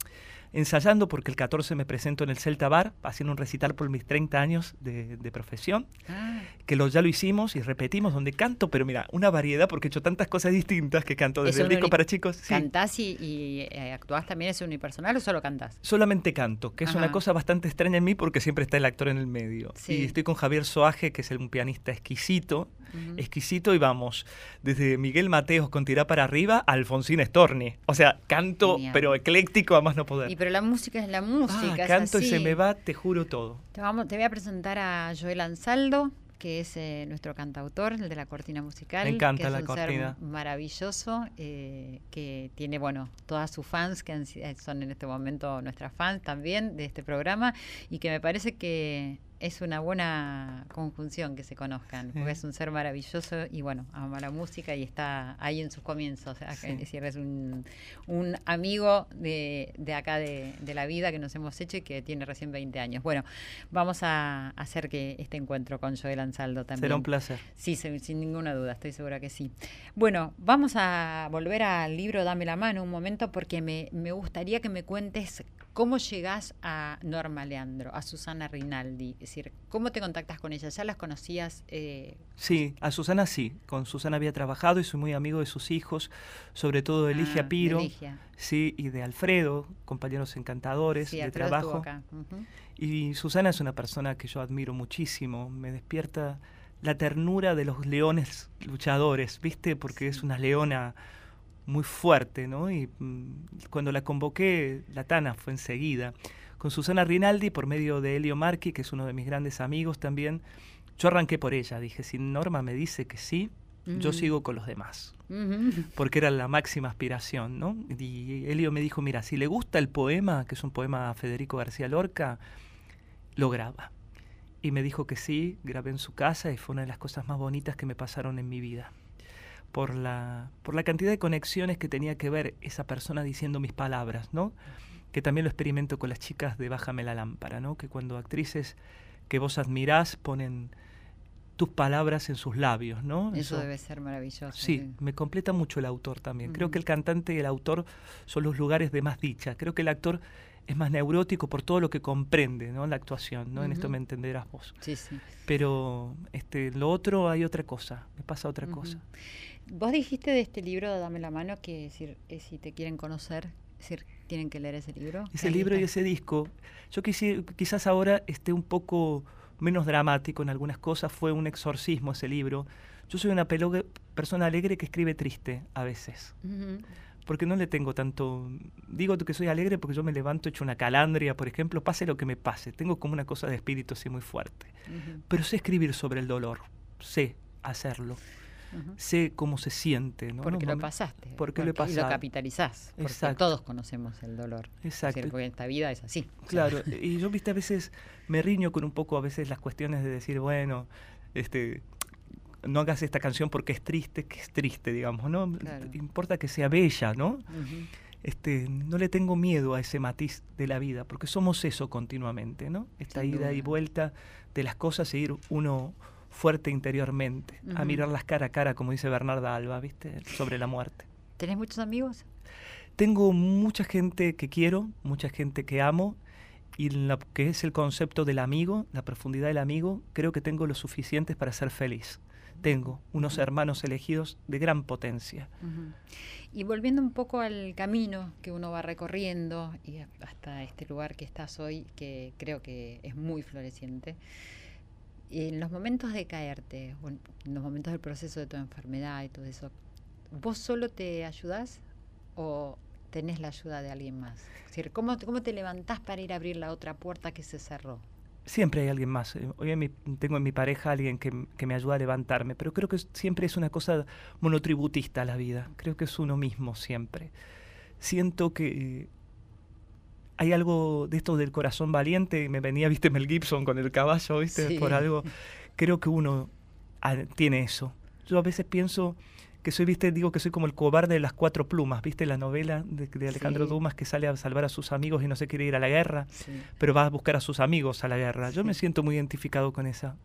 ensayando porque el 14 me presento en el Celta Bar, haciendo un recital por mis 30 años de, de profesión Ah, que lo, ya lo hicimos y repetimos donde canto, pero mira, una variedad porque he hecho tantas cosas distintas que canto desde ¿Es el disco para chicos. Sí, ¿Cantás y, y, eh, actuás también? ¿Es unipersonal o solo cantás? solamente canto, que es una cosa bastante extraña en mí porque siempre está el actor en el medio. Sí. Y estoy con Javier Soaje, que es el- un pianista exquisito, exquisito y vamos, desde Miguel Mateos con Tirá para arriba a Alfonsín Storni. O sea, canto, Genial. pero ecléctico a más no poder. Y pero la música es la Ah, música. es canto y se me va, te juro todo. Te, vamos, te voy a presentar a Joel Ansaldo, que es eh, nuestro cantautor, el de la cortina musical. Me encanta que es la un ser cortina. maravilloso, eh, que tiene, bueno, todas sus fans, que han eh, son en este momento nuestras fans también de este programa, y que me parece que es una buena conjunción que se conozcan, porque Sí. es un ser maravilloso y bueno, ama la música y está ahí en sus comienzos. Sí. Es decir, es un, un amigo de, de acá de, de la vida que nos hemos hecho y que tiene recién 20 años. Bueno, vamos a hacer que este encuentro con Joel Ansaldo también. Será un placer. Sí, se- sin ninguna duda, estoy segura que sí. Bueno, vamos a volver al libro Dame la mano un momento porque me, me gustaría que me cuentes cómo llegás a Norma Leandro, a Susana Rinaldi. Es decir, ¿cómo te contactas con ella? ¿Ya las conocías? eh, Sí, a Susana sí. Con Susana había trabajado y soy muy amigo de sus hijos, sobre todo de Eligia ah, Piro. de Ligia? Sí, y de Alfredo, compañeros encantadores Sí, de Alfredo trabajo. acá. Y Susana es una persona que yo admiro muchísimo. Me despierta la ternura de los leones luchadores, ¿viste? Porque es una leona muy fuerte, ¿no? Y mm, cuando la convoqué, la Tana fue enseguida. Con Susana Rinaldi, por medio de Elio Marchi, que es uno de mis grandes amigos también, yo arranqué por ella. Dije, si Norma me dice que sí, yo sigo con los demás porque era la máxima aspiración, ¿no? Y Elio me dijo, mira, si le gusta el poema, que es un poema a Federico García Lorca, lo graba. Y me dijo que sí, grabé en su casa y fue una de las cosas más bonitas que me pasaron en mi vida. Por la, por la cantidad de conexiones que tenía que ver esa persona diciendo mis palabras, ¿no? Que también lo experimento con las chicas de Bájame la lámpara, ¿no? Que cuando actrices que vos admirás ponen tus palabras en sus labios, ¿no? Eso debe ser maravilloso. Sí, me completa mucho el autor también. Creo que el cantante y el autor son los lugares de más dicha. Creo que el actor es más neurótico por todo lo que comprende, ¿no? La actuación, ¿no? En esto me entenderás vos. Sí, sí. Pero este, lo otro hay otra cosa, me pasa otra Ujú. cosa. Vos dijiste de este libro, Dame la mano, que decir, eh, si te quieren conocer, decir, tienen que leer ese libro. Ese libro y está. ese disco, yo quisi- quizás ahora esté un poco menos dramático en algunas cosas, fue un exorcismo ese libro. Yo soy una persona alegre que escribe triste a veces. Ujú. Porque no le tengo tanto... Digo que soy alegre porque yo me levanto hecho una calandria, por ejemplo, pase lo que me pase. Tengo como una cosa de espíritu así muy fuerte. Pero sé escribir sobre el dolor, sé hacerlo, sé cómo se siente. ¿no? Porque Los lo pasaste. porque lo he Y lo capitalizás. Porque Exacto. todos conocemos el dolor. Exacto. porque esta vida es así. O sea, Claro, y yo, viste, a veces me riño con un poco a veces las cuestiones de decir, bueno, este no hagas esta canción porque es triste, que es triste, digamos, ¿no? Claro. Importa que sea bella, ¿no? este, no le tengo miedo a ese matiz de la vida, porque somos eso continuamente, ¿no? Esta Sin ida y vuelta de las cosas e ir uno fuerte interiormente, a mirarlas cara a cara, como dice Bernarda Alba, ¿viste? Sobre la muerte. ¿Tenés muchos amigos? Tengo mucha gente que quiero, mucha gente que amo, y lo que es el concepto del amigo, la profundidad del amigo, creo que tengo lo suficiente para ser feliz. Tengo unos hermanos elegidos de gran potencia. Y volviendo un poco al camino que uno va recorriendo y hasta este lugar que estás hoy, que creo que es muy floreciente, en los momentos de caerte, en los momentos del proceso de tu enfermedad y todo eso, ¿vos solo te ayudás o tenés la ayuda de alguien más? Es decir, ¿cómo, cómo te levantás para ir a abrir la otra puerta que se cerró? Siempre hay alguien más. Eh, hoy tengo en mi pareja alguien que, me ayuda a levantarme, pero creo que siempre es una cosa monotributista la vida. Creo que es uno mismo siempre. Siento que hay algo de esto del corazón valiente. Me venía, viste, Mel Gibson con el caballo, viste, por algo. Creo que uno ah, tiene eso. Yo a veces pienso que soy, viste, digo que soy como el cobarde de las cuatro plumas, viste la novela de, Alejandro Dumas que sale a salvar a sus amigos y no se quiere ir a la guerra, pero va a buscar a sus amigos a la guerra. Yo me siento muy identificado con esa.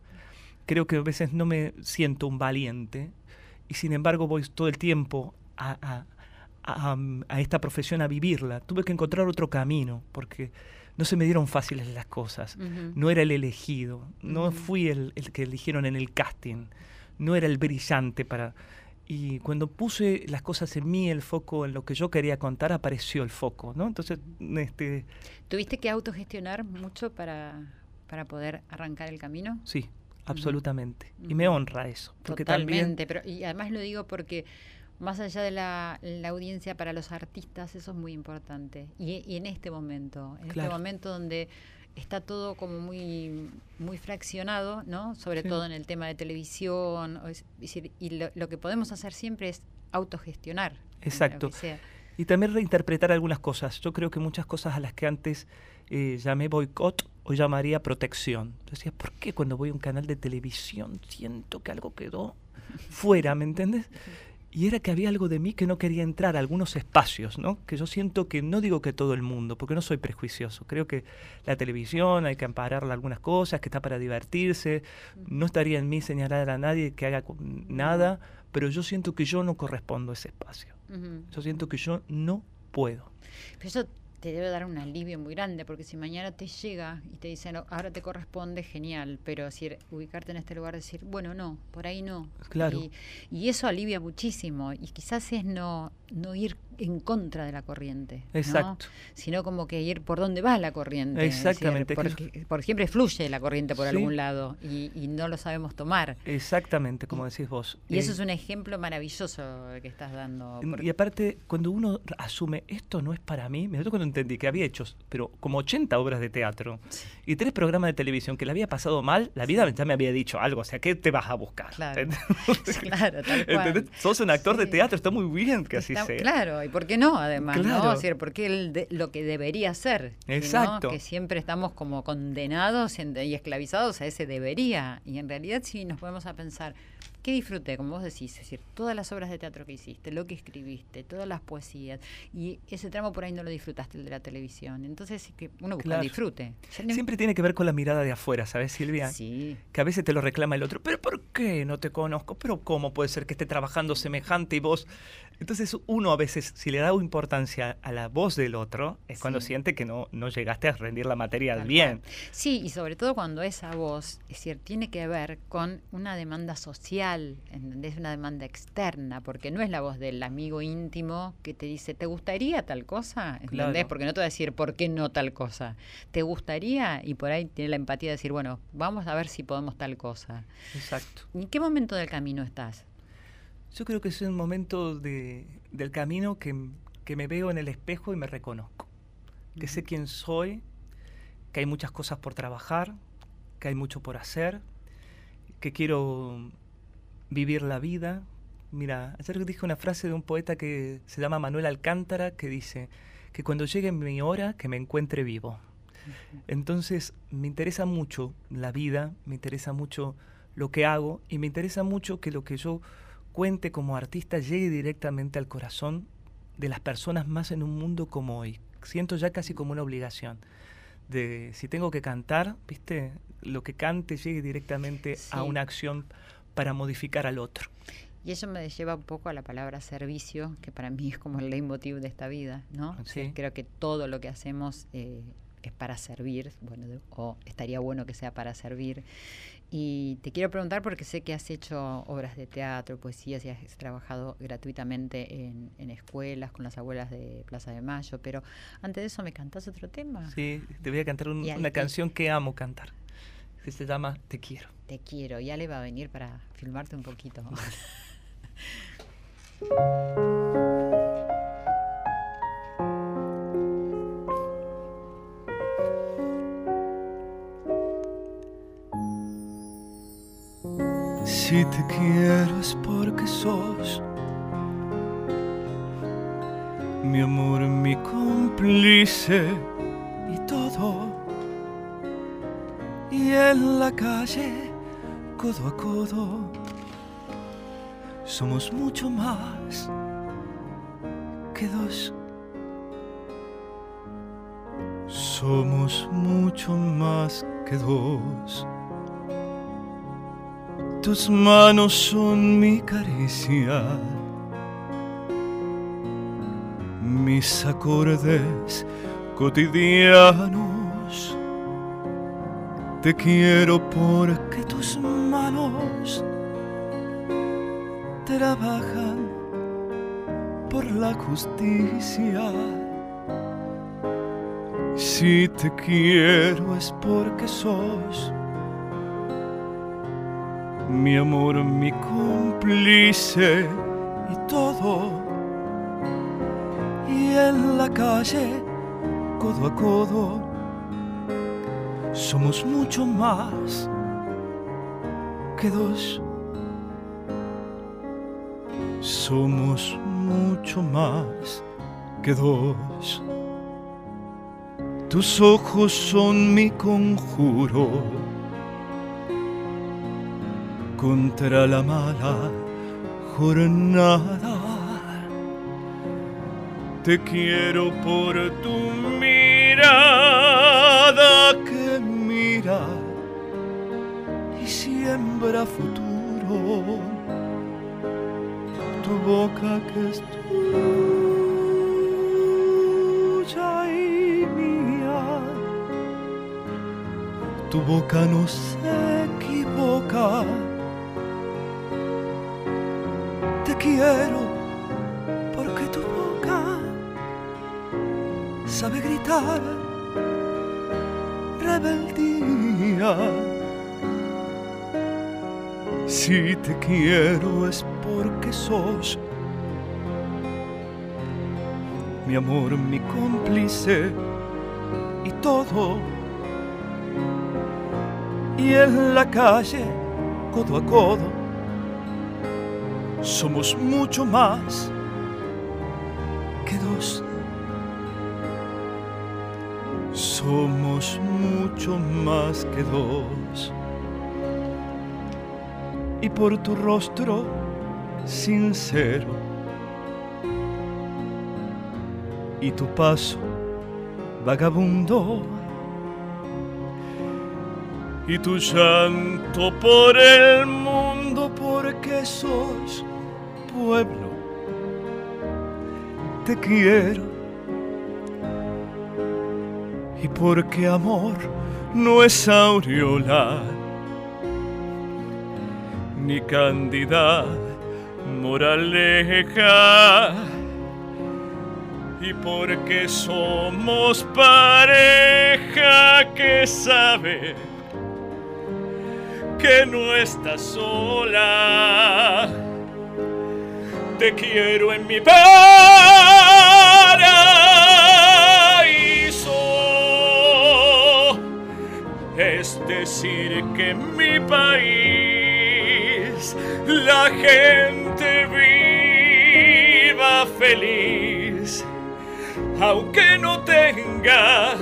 Creo que a veces no me siento un valiente y sin embargo voy todo el tiempo a, esta profesión a vivirla. Tuve que encontrar otro camino porque no se me dieron fáciles las cosas. No era el elegido, no fui el, el que eligieron en el casting, no era el brillante para y cuando puse las cosas en mí, el foco en lo que yo quería contar, apareció el foco, ¿no? Entonces, este... ¿Tuviste que autogestionar mucho para, para poder arrancar el camino? Sí, absolutamente. Y me honra eso. Porque Totalmente, pero y además lo digo porque más allá de la, audiencia para los artistas, eso es muy importante. Y, en este momento, en este momento donde está todo como muy muy fraccionado, ¿no? Sobre todo en el tema de televisión. y lo, que podemos hacer siempre es autogestionar. Exacto. Y también reinterpretar algunas cosas. Yo creo que muchas cosas a las que antes eh, llamé boicot, hoy llamaría protección. Decía, ¿por qué cuando voy a un canal de televisión siento que algo quedó fuera, ¿me entiendes? Y era que había algo de mí que no quería entrar a algunos espacios, ¿no? Que yo siento que no digo que todo el mundo, porque no soy prejuicioso. Creo que la televisión hay que ampararla algunas cosas, que está para divertirse. No estaría en mí señalar a nadie que haga nada, pero yo siento que yo no correspondo a ese espacio. Yo siento que yo no puedo. Pero eso te debe dar un alivio muy grande, porque si mañana te llega y te dicen, ahora te corresponde, genial, pero decir, ubicarte en este lugar, decir, bueno, no, por ahí no. Claro. Y, eso alivia muchísimo, y quizás es no, no ir en contra de la corriente. Exacto. Sino como que ir por donde va la corriente. Exactamente. porque, siempre fluye la corriente por algún lado y, no lo sabemos tomar. Exactamente, como decís vos. Y eso eh, es un ejemplo maravilloso que estás dando. Y aparte, cuando uno asume, esto no es para mí, me cuando entendí que había hecho, pero como 80 obras de teatro y tres programas de televisión que le había pasado mal, la vida ya me había dicho algo, o sea, ¿qué te vas a buscar? Claro, claro tal cual. Sos un actor de teatro, está muy bien que así sea. Claro, ¿y por qué no? Además, ¿no? Es decir, porque lo que debería ser. Exacto. Que siempre estamos como condenados y esclavizados a ese debería. Y en realidad, si nos podemos a pensar, ¿Qué disfruté? Como vos decís, es decir, todas las obras de teatro que hiciste, lo que escribiste, todas las poesías, y ese tramo por ahí no lo disfrutaste, el de la televisión. Entonces, que uno busca disfrute. Siempre tiene que ver con la mirada de afuera, ¿sabes, Silvia? Sí. Que a veces te lo reclama el otro, pero ¿por qué no te conozco? ¿Pero cómo puede ser que esté trabajando semejante y vos entonces uno a veces, si le da importancia a la voz del otro, es cuando siente que no, no llegaste a rendir la materia bien. Sí, y sobre todo cuando esa voz, es decir, tiene que ver con una demanda social, ¿entendés? Una demanda externa, porque no es la voz del amigo íntimo que te dice, ¿te gustaría tal cosa? ¿Entendés? Porque no te va a decir, ¿por qué no tal cosa? ¿Te gustaría? Y por ahí tiene la empatía de decir, bueno, vamos a ver si podemos tal cosa. Exacto. ¿En qué momento del camino estás? Yo creo que es un momento de, del camino que, me veo en el espejo y me reconozco. Que sé quién soy, que hay muchas cosas por trabajar, que hay mucho por hacer, que quiero vivir la vida. Mira, ayer dije una frase de un poeta que se llama Manuel Alcántara que dice que cuando llegue mi hora que me encuentre vivo. Entonces me interesa mucho la vida, me interesa mucho lo que hago y me interesa mucho que lo que yo cuente como artista llegue directamente al corazón de las personas más en un mundo como hoy. Siento ya casi como una obligación de si tengo que cantar, ¿viste? Lo que cante llegue directamente a una acción para modificar al otro. Y eso me lleva un poco a la palabra servicio, que para mí es como el leitmotiv de esta vida, ¿no? Sí. creo que todo lo que hacemos eh, es para servir, bueno, o estaría bueno que sea para servir. Y te quiero preguntar porque sé que has hecho obras de teatro, poesías y has trabajado gratuitamente en, escuelas con las abuelas de Plaza de Mayo, pero antes de eso me cantas otro tema. Sí, te voy a cantar una canción que amo cantar, que se llama Te quiero. Te quiero, ya le va a venir para filmarte un poquito. Si te quiero es porque sos mi amor, mi cómplice y todo. Y en la calle, codo a codo, somos mucho más que dos. Somos mucho más que dos. Tus manos son mi caricia, mis acordes cotidianos. Te quiero porque tus manos trabajan por la justicia. Si te quiero es porque sos mi amor, mi cómplice y todo. Y en la calle, codo a codo, somos mucho más que dos. Somos mucho más que dos. Tus ojos son mi conjuro contra la mala jornada. Te quiero por tu mirada que mira y siembra futuro. Tu boca que es tuya y mía. Tu boca no se equivoca quiero porque tu boca sabe gritar rebeldía. Si te quiero es porque sos mi amor, mi cómplice y todo. Y en la calle, codo a codo, somos mucho más que dos. Somos mucho más que dos. Y por tu rostro sincero y tu paso vagabundo y tu llanto por el mundo porque sos te quiero. Y porque amor no es aureola, ni candida moraleja. Y porque somos pareja que sabe que no está sola te quiero en mi paraíso. Es decir, que en mi país la gente viva feliz, aunque no tenga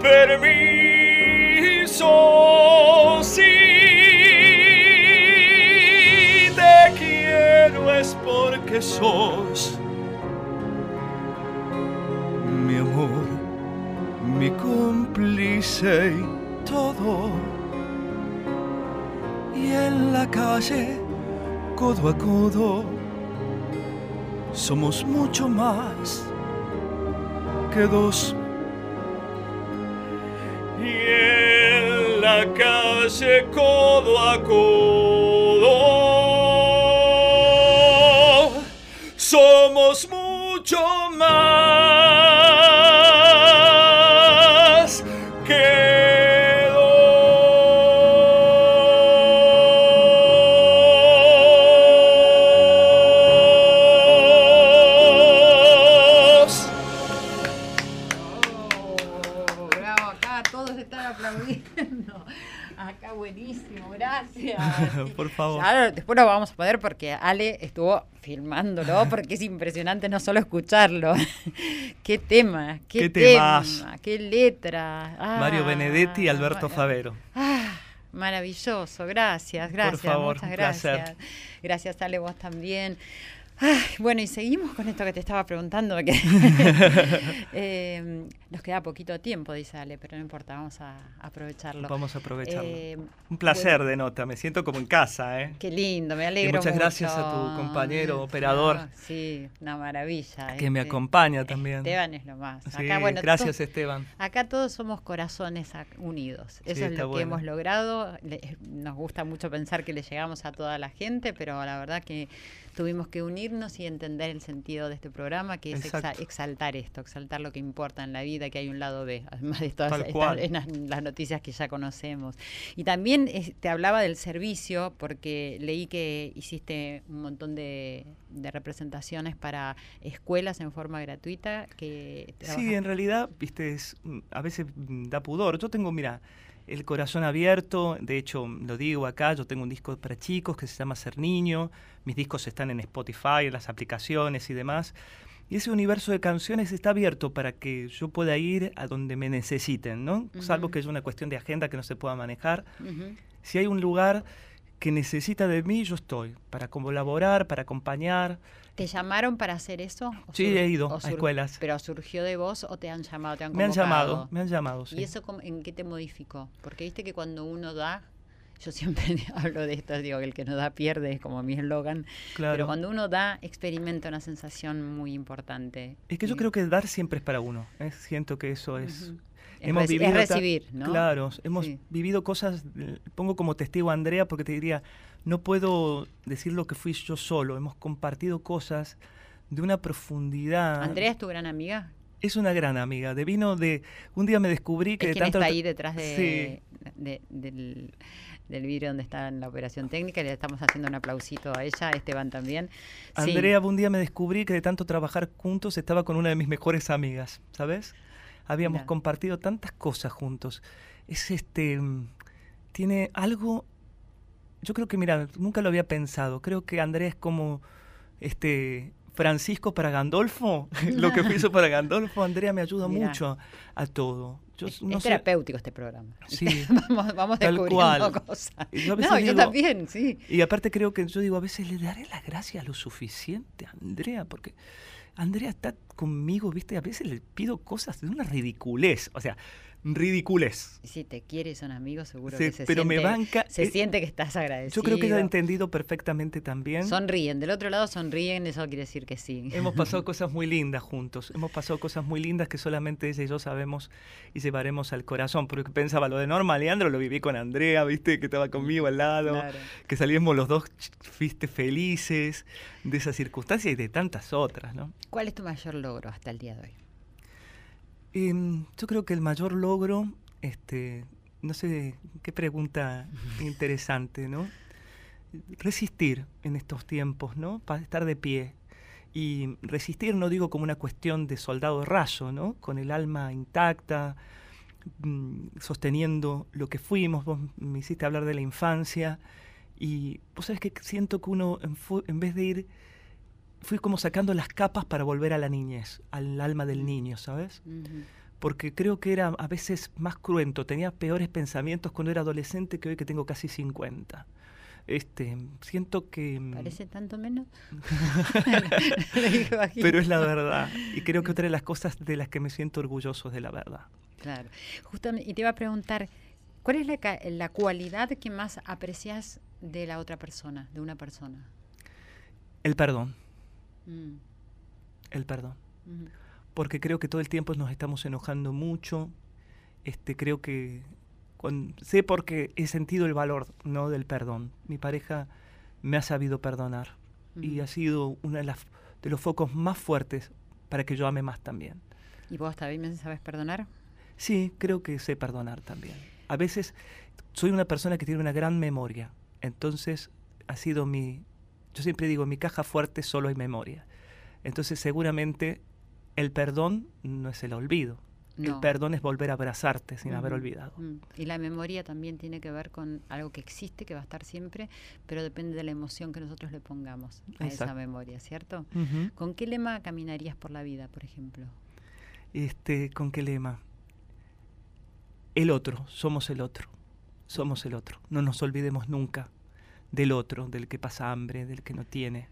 permiso. Porque sos mi amor, mi cómplice y todo. Y en la calle, codo a codo, somos mucho más que dos. y en la calle codo a codo Por favor. Ya, después lo vamos a poder porque Ale estuvo filmándolo porque es impresionante no solo escucharlo. qué tema, qué, Qué tema, qué letra. Ah, Mario Benedetti y Alberto Mar- Favero. Ah, maravilloso, gracias, gracias, favor, muchas un gracias. placer. Gracias, Ale, vos también. Ay, bueno, y seguimos con esto que te estaba preguntando. que- Eh, nos queda poquito tiempo, dice Ale, pero no importa, vamos a aprovecharlo. Vamos a aprovecharlo. Eh, Un placer de nota, me siento como en casa, ¿eh? Qué lindo, me alegro. muchas gracias a tu compañero operador. Sí, una maravilla. Que me este. acompaña también. Esteban es lo más. Sí, Acá, bueno, gracias Esteban. Acá todos somos corazones unidos. Eso Sí, es lo que hemos logrado. Le- nos gusta mucho pensar que le llegamos a toda la gente, pero la verdad que tuvimos que unirnos y entender el sentido de este programa, que es exa- exaltar esto, exaltar lo que importa en la vida, que hay un lado B, además de todas estas- las, noticias que ya conocemos. Y también te hablaba del servicio, porque leí que hiciste un montón de, de representaciones para escuelas en forma gratuita. que Sí, en realidad, viste, es, mm, a veces mm, da pudor. Yo tengo, mira, el corazón abierto, de hecho, lo digo acá, yo tengo un disco para chicos que se llama Ser Niño, mis discos están en Spotify, en las aplicaciones y demás. Y ese universo de canciones está abierto para que yo pueda ir a donde me necesiten, ¿no? Salvo que es una cuestión de agenda que no se pueda manejar. Si hay un lugar que necesita de mí, yo estoy, para colaborar, para acompañar. ¿Te llamaron para hacer eso? ¿O Sí, sur- he ido a escuelas. ¿Pero surgió de vos o te han llamado? Te han Me han llamado, me han llamado, sí. ¿Y eso en qué te modificó? Porque viste que cuando uno da, yo siempre hablo de esto, digo que el que no da pierde, es como mi eslogan, Claro. pero cuando uno da experimenta una sensación muy importante. Es que yo creo que dar siempre es para uno. ¿eh? Siento que eso es. Es ta- recibir, ¿no? Claro, hemos Sí. vivido cosas. Pongo como testigo a Andrea porque te diría, no puedo decir lo que fui yo solo. Hemos compartido cosas de una profundidad. ¿Andrea es tu gran amiga? es una gran amiga. De vino de. Un día me descubrí que Es de quien tanto. está ahí detrás de, Sí. de- del, del vidrio donde está en la operación técnica. Le estamos haciendo un aplausito a ella, a Esteban también. Sí. Andrea, un día me descubrí que de tanto trabajar juntos estaba con una de mis mejores amigas, ¿sabes? Habíamos compartido tantas cosas juntos. Es este. mm, Tiene algo. Yo creo que, mira, nunca lo había pensado. Creo que Andrea es como. Este. Francisco para Gandolfo, lo que hizo para Gandolfo, Andrea me ayuda Mirá. mucho a, a todo. Yo Es, no es sé- terapéutico este programa. Sí. vamos vamos Tal descubriendo cual. cosas. Yo no, yo también, sí. Y aparte creo que yo digo, a veces le daré las gracias lo suficiente a Andrea, porque Andrea está conmigo, ¿viste? A veces le pido cosas de una ridiculez, o sea, ridiculez. Y Si te quiere y son amigos, seguro que se pero me siente, banca- se eh, siente que estás agradecido. Yo creo que ella ha entendido perfectamente también. Sonríen, del otro lado sonríen, eso quiere decir que sí. Hemos pasado cosas muy lindas juntos, hemos pasado cosas muy lindas que solamente ella y yo sabemos y llevaremos al corazón, porque pensaba lo de Norma Leandro, lo viví con Andrea, ¿viste? Que estaba conmigo al lado, Claro. que salíamos los dos, viste, felices de esa circunstancia y de tantas otras, ¿no? ¿Cuál es tu mayor logro hasta el día de hoy? Em, yo creo que el mayor logro, este, no sé, qué pregunta interesante, ¿no? Resistir en estos tiempos, ¿no? Para estar de pie. Y resistir no digo como una cuestión de soldado raso, ¿no? Con el alma intacta, mm, sosteniendo lo que fuimos. Vos me hiciste hablar de la infancia. Y vos sabés que siento que uno, en, en vez de ir, fui como sacando las capas para volver a la niñez, al alma del niño, ¿sabes? Porque creo que era a veces más cruento, tenía peores pensamientos cuando era adolescente que hoy que tengo casi 50. Este, siento que... mm, ¿Parece tanto menos? Pero es la verdad. Y creo que otra de las cosas de las que me siento orgulloso es de la verdad. Claro. Justamente, y te iba a preguntar, ¿cuál es la, la cualidad que más aprecias de la otra persona, de una persona? El perdón, Mm, el perdón. Porque creo que todo el tiempo nos estamos enojando mucho este, creo que sé porque he sentido el valor ¿no? del perdón. Mi pareja me ha sabido perdonar y ha sido uno de, de los focos más fuertes para que yo ame más también. ¿Y vos también sabes perdonar? Sí, creo que sé perdonar también. A veces soy una persona que tiene una gran memoria, entonces ha sido mi, yo siempre digo, mi caja fuerte solo hay memoria. Entonces seguramente el perdón no es el olvido, el perdón es volver a abrazarte sin haber olvidado. Y la memoria también tiene que ver con algo que existe, que va a estar siempre, pero depende de la emoción que nosotros le pongamos a esa memoria, ¿cierto? ¿Con qué lema caminarías por la vida, por ejemplo? Este, ¿Con qué lema? El otro, somos el otro, somos el otro. No nos olvidemos nunca del otro, del que pasa hambre, del que no tiene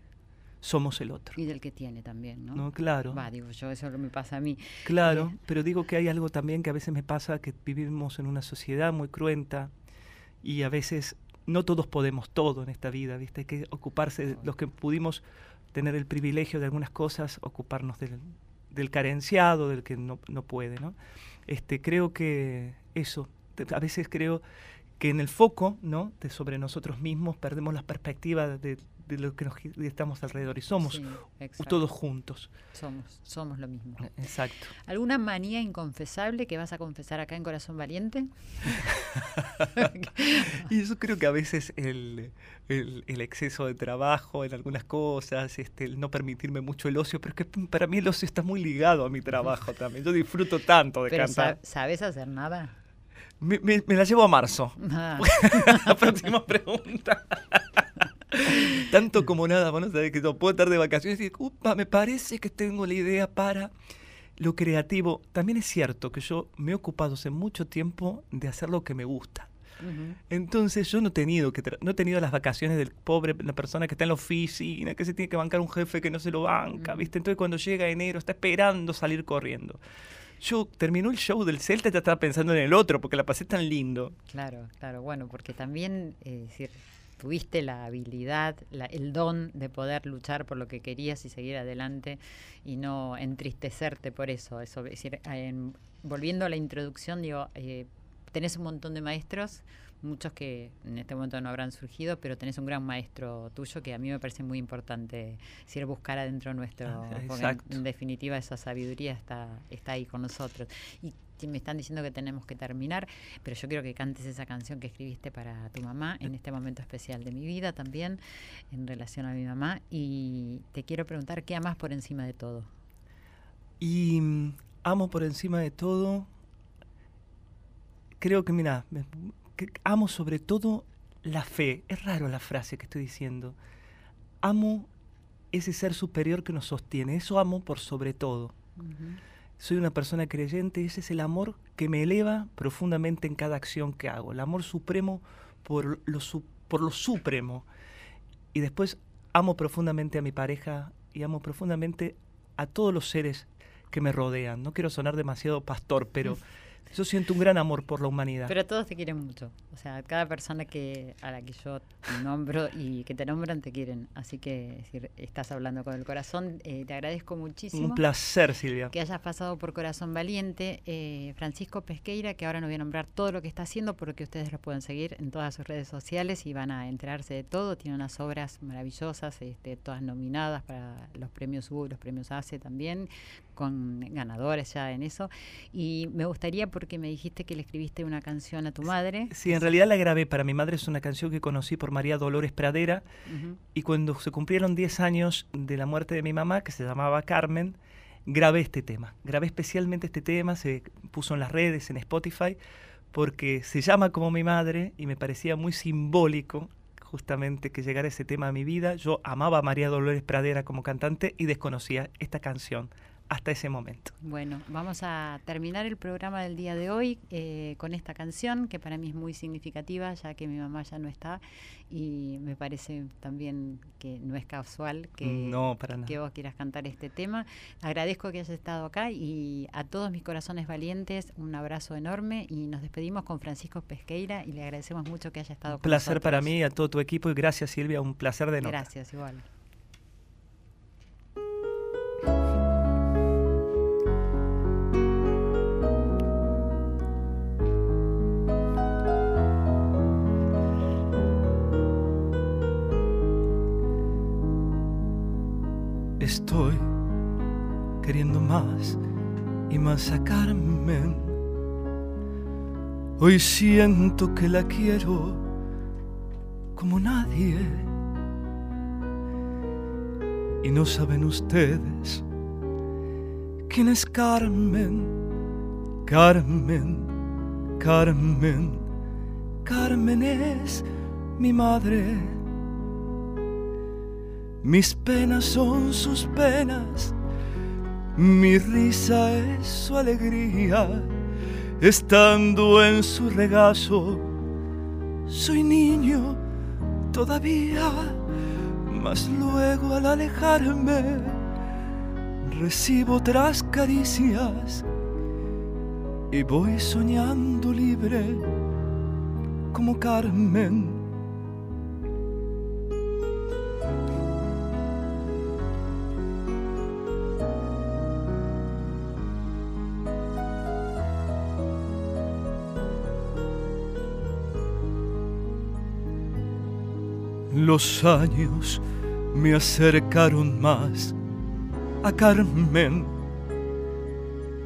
somos el otro. Y del que tiene también, ¿no? No, claro. Va, digo yo, eso me pasa a mí. Claro, eh, pero digo que hay algo también que a veces me pasa, que vivimos en una sociedad muy cruenta y a veces no todos podemos todo en esta vida, ¿viste? Hay que ocuparse, de los que pudimos tener el privilegio de algunas cosas, ocuparnos del, del carenciado, del que no, no puede, ¿no? Este, creo que eso, a veces creo que en el foco ¿no? de sobre nosotros mismos perdemos la perspectiva de, de lo que nos, estamos alrededor y somos todos juntos. Somos, somos lo mismo. Exacto. ¿Alguna manía inconfesable que vas a confesar acá en Corazón Valiente? y eso creo que a veces el, el, exceso de trabajo en algunas cosas, este, el no permitirme mucho el ocio, pero es que para mí el ocio está muy ligado a mi trabajo también. Yo disfruto tanto de cantar. ¿Sabes hacer nada? Me, la llevo a marzo. Ah. la próxima pregunta. Tanto como nada, bueno, sabes que no puedo estar de vacaciones y decir, upa, me parece que tengo la idea para lo creativo. También es cierto que yo me he ocupado hace mucho tiempo de hacer lo que me gusta. Entonces yo no he tenido que no he tenido las vacaciones del pobre la persona que está en la oficina, que se tiene que bancar un jefe que no se lo banca, ¿viste? Entonces cuando llega enero está esperando salir corriendo. Yo terminó el show del Celta y ya estaba pensando en el otro porque la pasé tan lindo. Claro, claro, bueno, porque también eh, tuviste la habilidad, el don de poder luchar por lo que querías y seguir adelante y no entristecerte por eso. eso es decir, volviendo a la introducción, digo, eh, tenés un montón de maestros, muchos que en este momento no habrán surgido, pero tenés un gran maestro tuyo que a mí me parece muy importante decir, buscar adentro nuestro, ah, porque en, definitiva esa sabiduría está, está ahí con nosotros. Y me están diciendo que tenemos que terminar, pero yo quiero que cantes esa canción que escribiste para tu mamá en este momento especial de mi vida también, en relación a mi mamá. Y te quiero preguntar, ¿qué amas por encima de todo? Y mm, amo por encima de todo, creo que, mira, amo sobre todo la fe. Es raro la frase que estoy diciendo. Amo ese ser superior que nos sostiene. Eso amo por sobre todo soy una persona creyente, ese es el amor que me eleva profundamente en cada acción que hago, el amor supremo por lo, por lo supremo. Y después amo profundamente a mi pareja y amo profundamente a todos los seres que me rodean. No quiero sonar demasiado pastor, pero... Yo siento un gran amor por la humanidad. Pero todos te quieren mucho. O sea, cada persona que a la que yo nombro y que te nombran te quieren. Así que estás hablando con el corazón. Eh, te agradezco muchísimo. Un placer, Silvia. Que hayas pasado por Corazón Valiente. Eh, Francisco Pesqueira, que ahora no voy a nombrar todo lo que está haciendo, porque ustedes lo pueden seguir en todas sus redes sociales y van a enterarse de todo. Tiene unas obras maravillosas, este, todas nominadas para los premios U, los premios ACE también, con ganadores ya en eso. Y me gustaría, porque me dijiste que le escribiste una canción a tu madre. Sí, en realidad la grabé para mi madre, es una canción que conocí por María Dolores Pradera. Y cuando se cumplieron 10 años de la muerte de mi mamá, que se llamaba Carmen, grabé este tema. Grabé especialmente este tema, se puso en las redes, en Spotify, porque se llama como mi madre y me parecía muy simbólico justamente que llegara ese tema a mi vida. Yo amaba a María Dolores Pradera como cantante y desconocía esta canción hasta ese momento. Bueno, vamos a terminar el programa del día de hoy eh, con esta canción que para mí es muy significativa ya que mi mamá ya no está y me parece también que no es casual que, que vos quieras cantar este tema. Agradezco que hayas estado acá y a todos mis corazones valientes un abrazo enorme y nos despedimos con Francisco Pesqueira y le agradecemos mucho que haya estado un placer para mí, a todo tu equipo y gracias Silvia, un placer de nuevo. Gracias, igual. Estoy queriendo más y más a Carmen. Hoy siento que la quiero como nadie. Y no saben ustedes quién es Carmen, Carmen, Carmen, Carmen es mi madre. Mis penas son sus penas, mi risa es su alegría, estando en su regazo. Soy niño todavía, mas luego al alejarme recibo otras caricias y voy soñando libre como Carmen. Los años me acercaron más a Carmen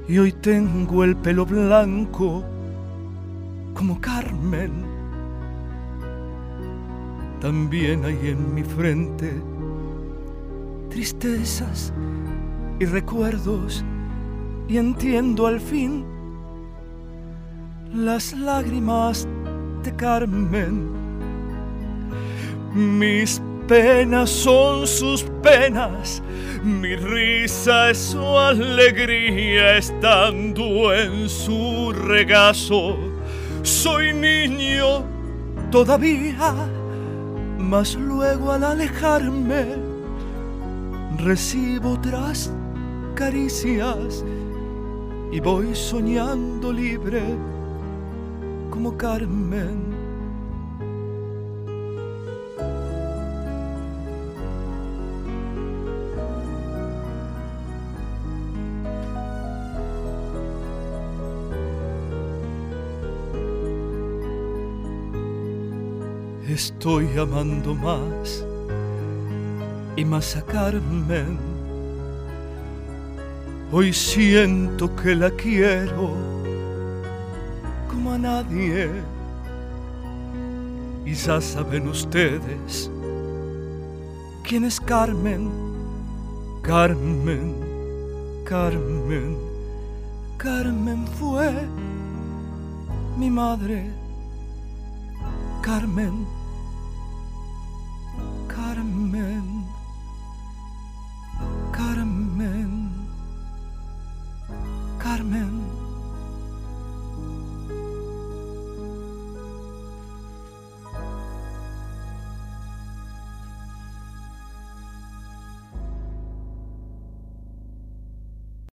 y hoy tengo el pelo blanco como Carmen. También hay en mi frente tristezas y recuerdos y entiendo al fin las lágrimas de Carmen. Mis penas son sus penas, mi risa es su alegría estando en su regazo. Soy niño todavía, mas luego al alejarme recibo otras caricias y voy soñando libre como Carmen. Estoy amando más y más a Carmen. Hoy siento que la quiero como a nadie. Y ya saben ustedes quién es Carmen. Carmen, Carmen, Carmen fue mi madre. Carmen